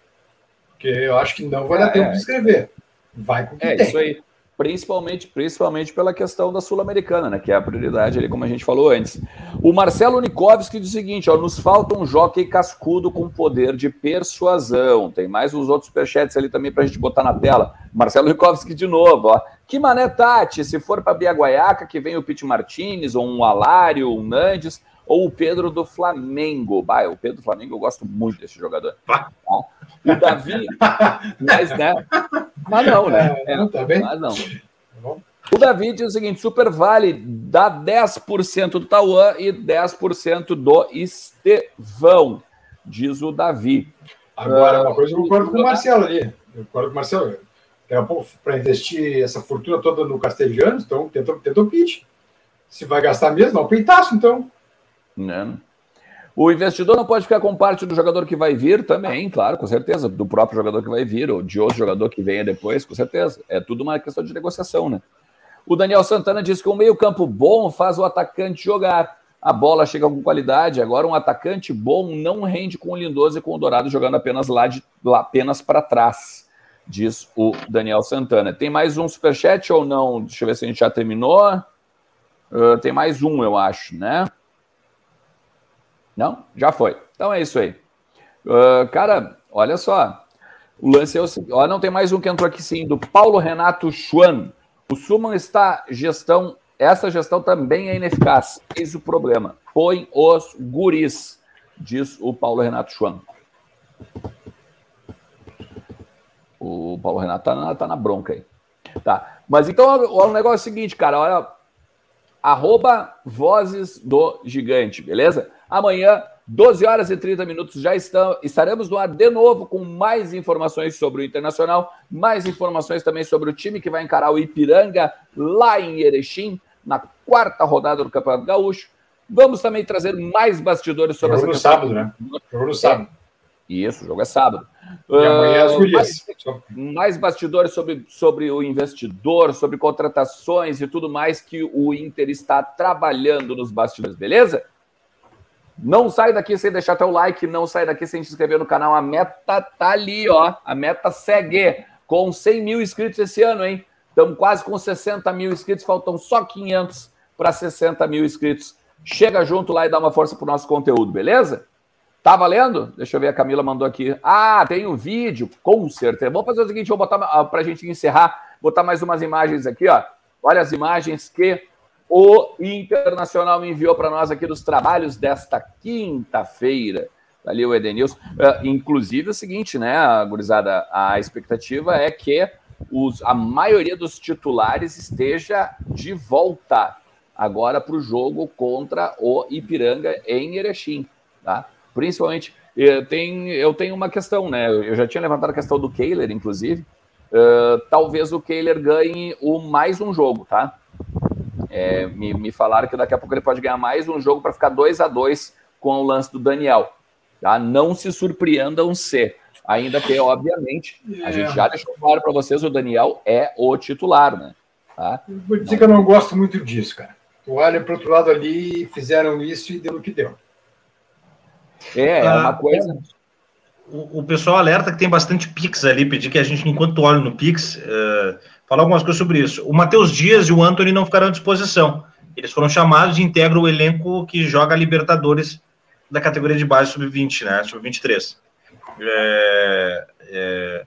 Porque eu acho que não vai dar é, tempo de escrever. Vai com o que é, tem. Isso aí principalmente, principalmente pela questão da Sul-Americana, né, que é a prioridade ali, como a gente falou antes. O Marcelo Nikovski diz o seguinte, ó, nos falta um jockey cascudo com poder de persuasão. Tem mais uns outros superchats ali também para a gente botar na tela. Marcelo Nikovski de novo, ó. Que mané, Tati, se for para Biaguaiaca, que vem o Pete Martinez, ou um Alário, um Nandes, ou o Pedro do Flamengo. Bah, o Pedro do Flamengo, eu gosto muito desse jogador. Tá? O Davi, mas, né? Mas não, né? É, não, tá bem? Mas não. O Davi diz o seguinte: Super Vale dá 10% do Tauan e 10% do Estevão, diz o Davi. Agora, uma coisa eu concordo com o Marcelo ali. Eu concordo com o Marcelo. Para investir essa fortuna toda no Castelhano, então tenta, tenta o pitch. Se vai gastar mesmo, dá um peitaço, então. Não. O investidor não pode ficar com parte do jogador que vai vir também, claro, com certeza, do próprio jogador que vai vir, ou de outro jogador que venha depois, com certeza. É tudo uma questão de negociação, né? O Daniel Santana diz que um meio-campo bom faz o atacante jogar. A bola chega com qualidade. Agora, um atacante bom não rende com o Lindoso e com o Dourado jogando apenas lá, de, lá apenas para trás, diz o Daniel Santana. Tem mais um superchat ou não? Deixa eu ver se a gente já terminou. Uh, tem mais um, eu acho, né? Não? Já foi. Então é isso aí. Uh, cara, olha só. O lance é o seguinte: ó, não tem mais um que entrou aqui sim, do Paulo Renato Schwan. O Suman está gestão, essa gestão também é ineficaz. Eis o problema. Põe os guris, diz o Paulo Renato Schwan. O Paulo Renato tá na, tá na bronca aí. Tá. Mas então o, o negócio é o seguinte, cara, olha. Arroba Vozes do Gigante, beleza? Amanhã, 12 horas e 30 minutos, já estão, estaremos no ar de novo com mais informações sobre o Internacional, mais informações também sobre o time que vai encarar o Ipiranga lá em Erechim, na quarta rodada do Campeonato Gaúcho. Vamos também trazer mais bastidores sobre jogo essa no sábado, né? Jogo no sábado. É, isso, o jogo é sábado. E amanhã as uh, mais, mais bastidores sobre, sobre o investidor, sobre contratações e tudo mais que o Inter está trabalhando nos bastidores, beleza? Não sai daqui sem deixar teu like, não sai daqui sem se inscrever no canal. A meta tá ali, ó. A meta segue com 100 mil inscritos esse ano, hein? Estamos quase com 60 mil inscritos, faltam só 500 para 60 mil inscritos. Chega junto lá e dá uma força pro nosso conteúdo, beleza? Tá valendo? Deixa eu ver, a Camila mandou aqui. Ah, tem um vídeo, com certeza. Vamos fazer o seguinte, vou botar ah, para a gente encerrar, botar mais umas imagens aqui, ó. Olha as imagens que o Internacional enviou para nós aqui dos trabalhos desta quinta-feira. Ali o Edenilson. Uh, inclusive é o seguinte, né, gurizada? A expectativa é que os, a maioria dos titulares esteja de volta agora para o jogo contra o Ipiranga em Erechim, tá? Principalmente, eu tenho, eu tenho uma questão, né? Eu já tinha levantado a questão do Kehler, inclusive. Uh, talvez o Kehler ganhe o mais um jogo, tá? É, me, me falaram que daqui a pouco ele pode ganhar mais um jogo para ficar 2 a 2 com o lance do Daniel. Tá? Não se surpreendam se. Ainda que, obviamente, a é. gente já deixou claro para vocês, o Daniel é o titular, né? Tá? vou dizer não. que eu não gosto muito disso, cara. Tu olha para outro lado ali, fizeram isso e deu o que deu. É, é uma ah, coisa. O, pessoal alerta que tem bastante Pix ali, pedir que a gente, enquanto olha no Pix, uh, falar algumas coisas sobre isso. O Matheus Dias e o Anthony não ficaram à disposição. Eles foram chamados e integram o elenco que joga Libertadores da categoria de base sub-20, né? Sub-23. É, é,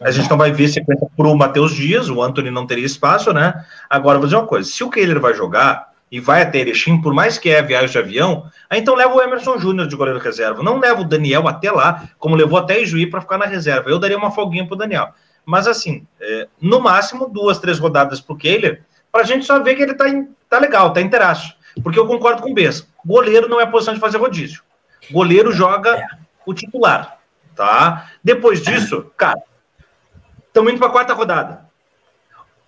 a gente não vai ver sequência para o Matheus Dias, o Anthony não teria espaço, né? Agora, vou dizer uma coisa: se o Kehler vai jogar e vai até Erechim, por mais que é viagem de avião, aí então leva o Emerson Júnior de goleiro reserva. Não leva o Daniel até lá, como levou até Ijuí para ficar na reserva. Eu daria uma folguinha para o Daniel. Mas assim, é, no máximo duas, três rodadas pro Kehler, para a gente só ver que ele tá, tá legal, tá inteiraço. Porque eu concordo com o Bess. Goleiro não é posição de fazer rodízio. Goleiro joga o titular, tá? Depois disso, cara, estamos indo para a quarta rodada.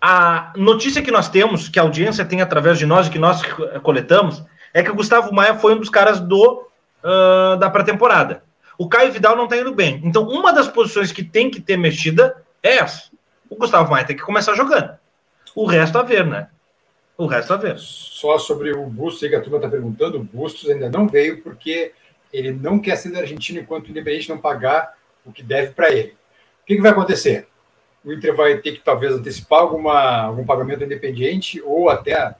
A notícia que nós temos, que a audiência tem através de nós e que nós coletamos, é que o Gustavo Maia foi um dos caras do uh, da pré-temporada. O Caio Vidal não está indo bem. Então, uma das posições que tem que ter mexida é essa. O Gustavo Maia tem que começar jogando. O resto a ver, né? O resto a ver. Só sobre o Bustos, que a turma está perguntando, o Bustos ainda não veio porque ele não quer ser da Argentina enquanto o Independente não pagar o que deve para ele. O que, que, vai acontecer? O Inter vai ter que talvez antecipar alguma, algum pagamento independente ou até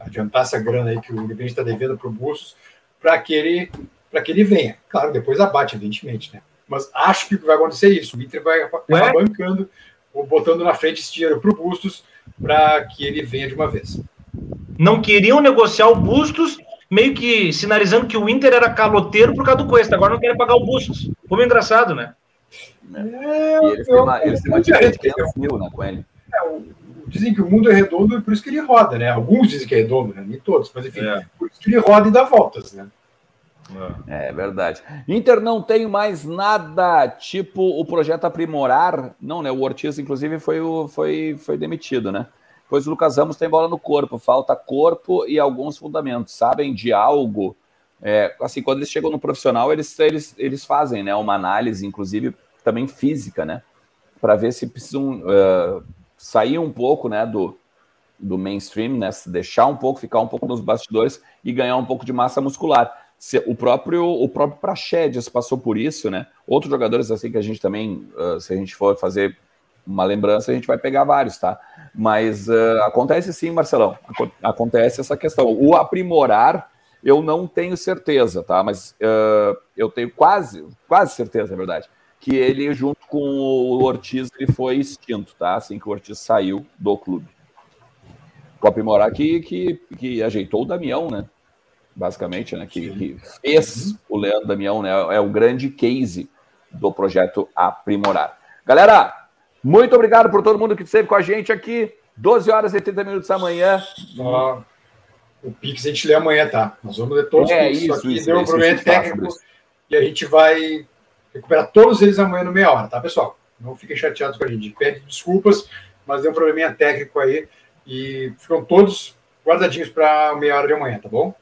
adiantar essa grana aí que o Independente está devendo para o Bustos para que ele para que ele venha. Claro, depois abate, evidentemente, né? mas acho que vai acontecer isso. O Inter vai acabar bancando ou botando na frente esse dinheiro para o Bustos para que ele venha de uma vez. Não queriam negociar o Bustos, meio que sinalizando que o Inter era caloteiro por causa do Cuesta. Agora não querem pagar o Bustos. Como engraçado, né? É, eles têm uma, eles têm uma diferença de 500 mil né, com ele. É, dizem que o mundo é redondo e por isso que ele roda, né? Alguns dizem que é redondo, né? Nem todos, mas enfim, é. por isso que ele roda e dá voltas, né? É. é verdade. Inter não tem mais nada tipo o projeto aprimorar. Não, né? O Ortiz, inclusive, foi, o, foi, foi demitido, né? Pois o Lucas Ramos tem bola no corpo, falta corpo e alguns fundamentos, sabem de algo. É, assim, quando eles chegam no profissional, eles, eles, eles fazem né, uma análise, inclusive também física, né? Para ver se precisam uh, sair um pouco né, do, do mainstream, né? Deixar um pouco, ficar um pouco nos bastidores e ganhar um pouco de massa muscular o próprio o próprio Praxedes passou por isso, né? Outros jogadores assim que a gente também, uh, se a gente for fazer uma lembrança, a gente vai pegar vários, tá? Mas uh, acontece sim, Marcelão. Acontece essa questão. O aprimorar, eu não tenho certeza, tá? Mas uh, eu tenho quase, quase certeza, é verdade, que ele, junto com o Ortiz, ele foi extinto, tá? Assim que o Ortiz saiu do clube. O aprimorar que, que, que ajeitou o Damião, né? basicamente, né, que, que, fez o Leandro Damião, né, é o grande case do projeto Aprimorar. Galera, muito obrigado por todo mundo que esteve com a gente aqui. 12 horas e 30 minutos amanhã. O Pix a gente lê amanhã, tá? Nós vamos ler todos é, os Pix isso, aqui, isso, deu um problema técnico e a gente vai recuperar todos eles amanhã no meia hora, tá, pessoal? Não fiquem chateados com a gente. Pede desculpas, mas deu um probleminha técnico aí e ficam todos guardadinhos para meia hora de amanhã, tá bom?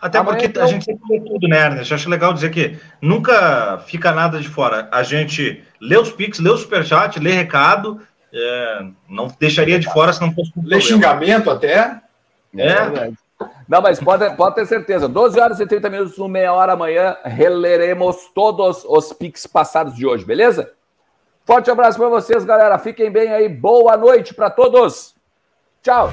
Até Amanhã, porque então... a gente sempre lê tudo, né, Ernest? Acho legal dizer que nunca fica nada de fora. A gente lê os Pix, lê o Superchat, lê recado. É, não deixaria de fora se não fosse. Um lê xingamento até. É. é não, mas pode, pode ter certeza. 12 horas e 30 minutos, no meia hora amanhã, releremos todos os Pix passados de hoje, beleza? Forte abraço para vocês, galera. Fiquem bem aí. Boa noite para todos. Tchau.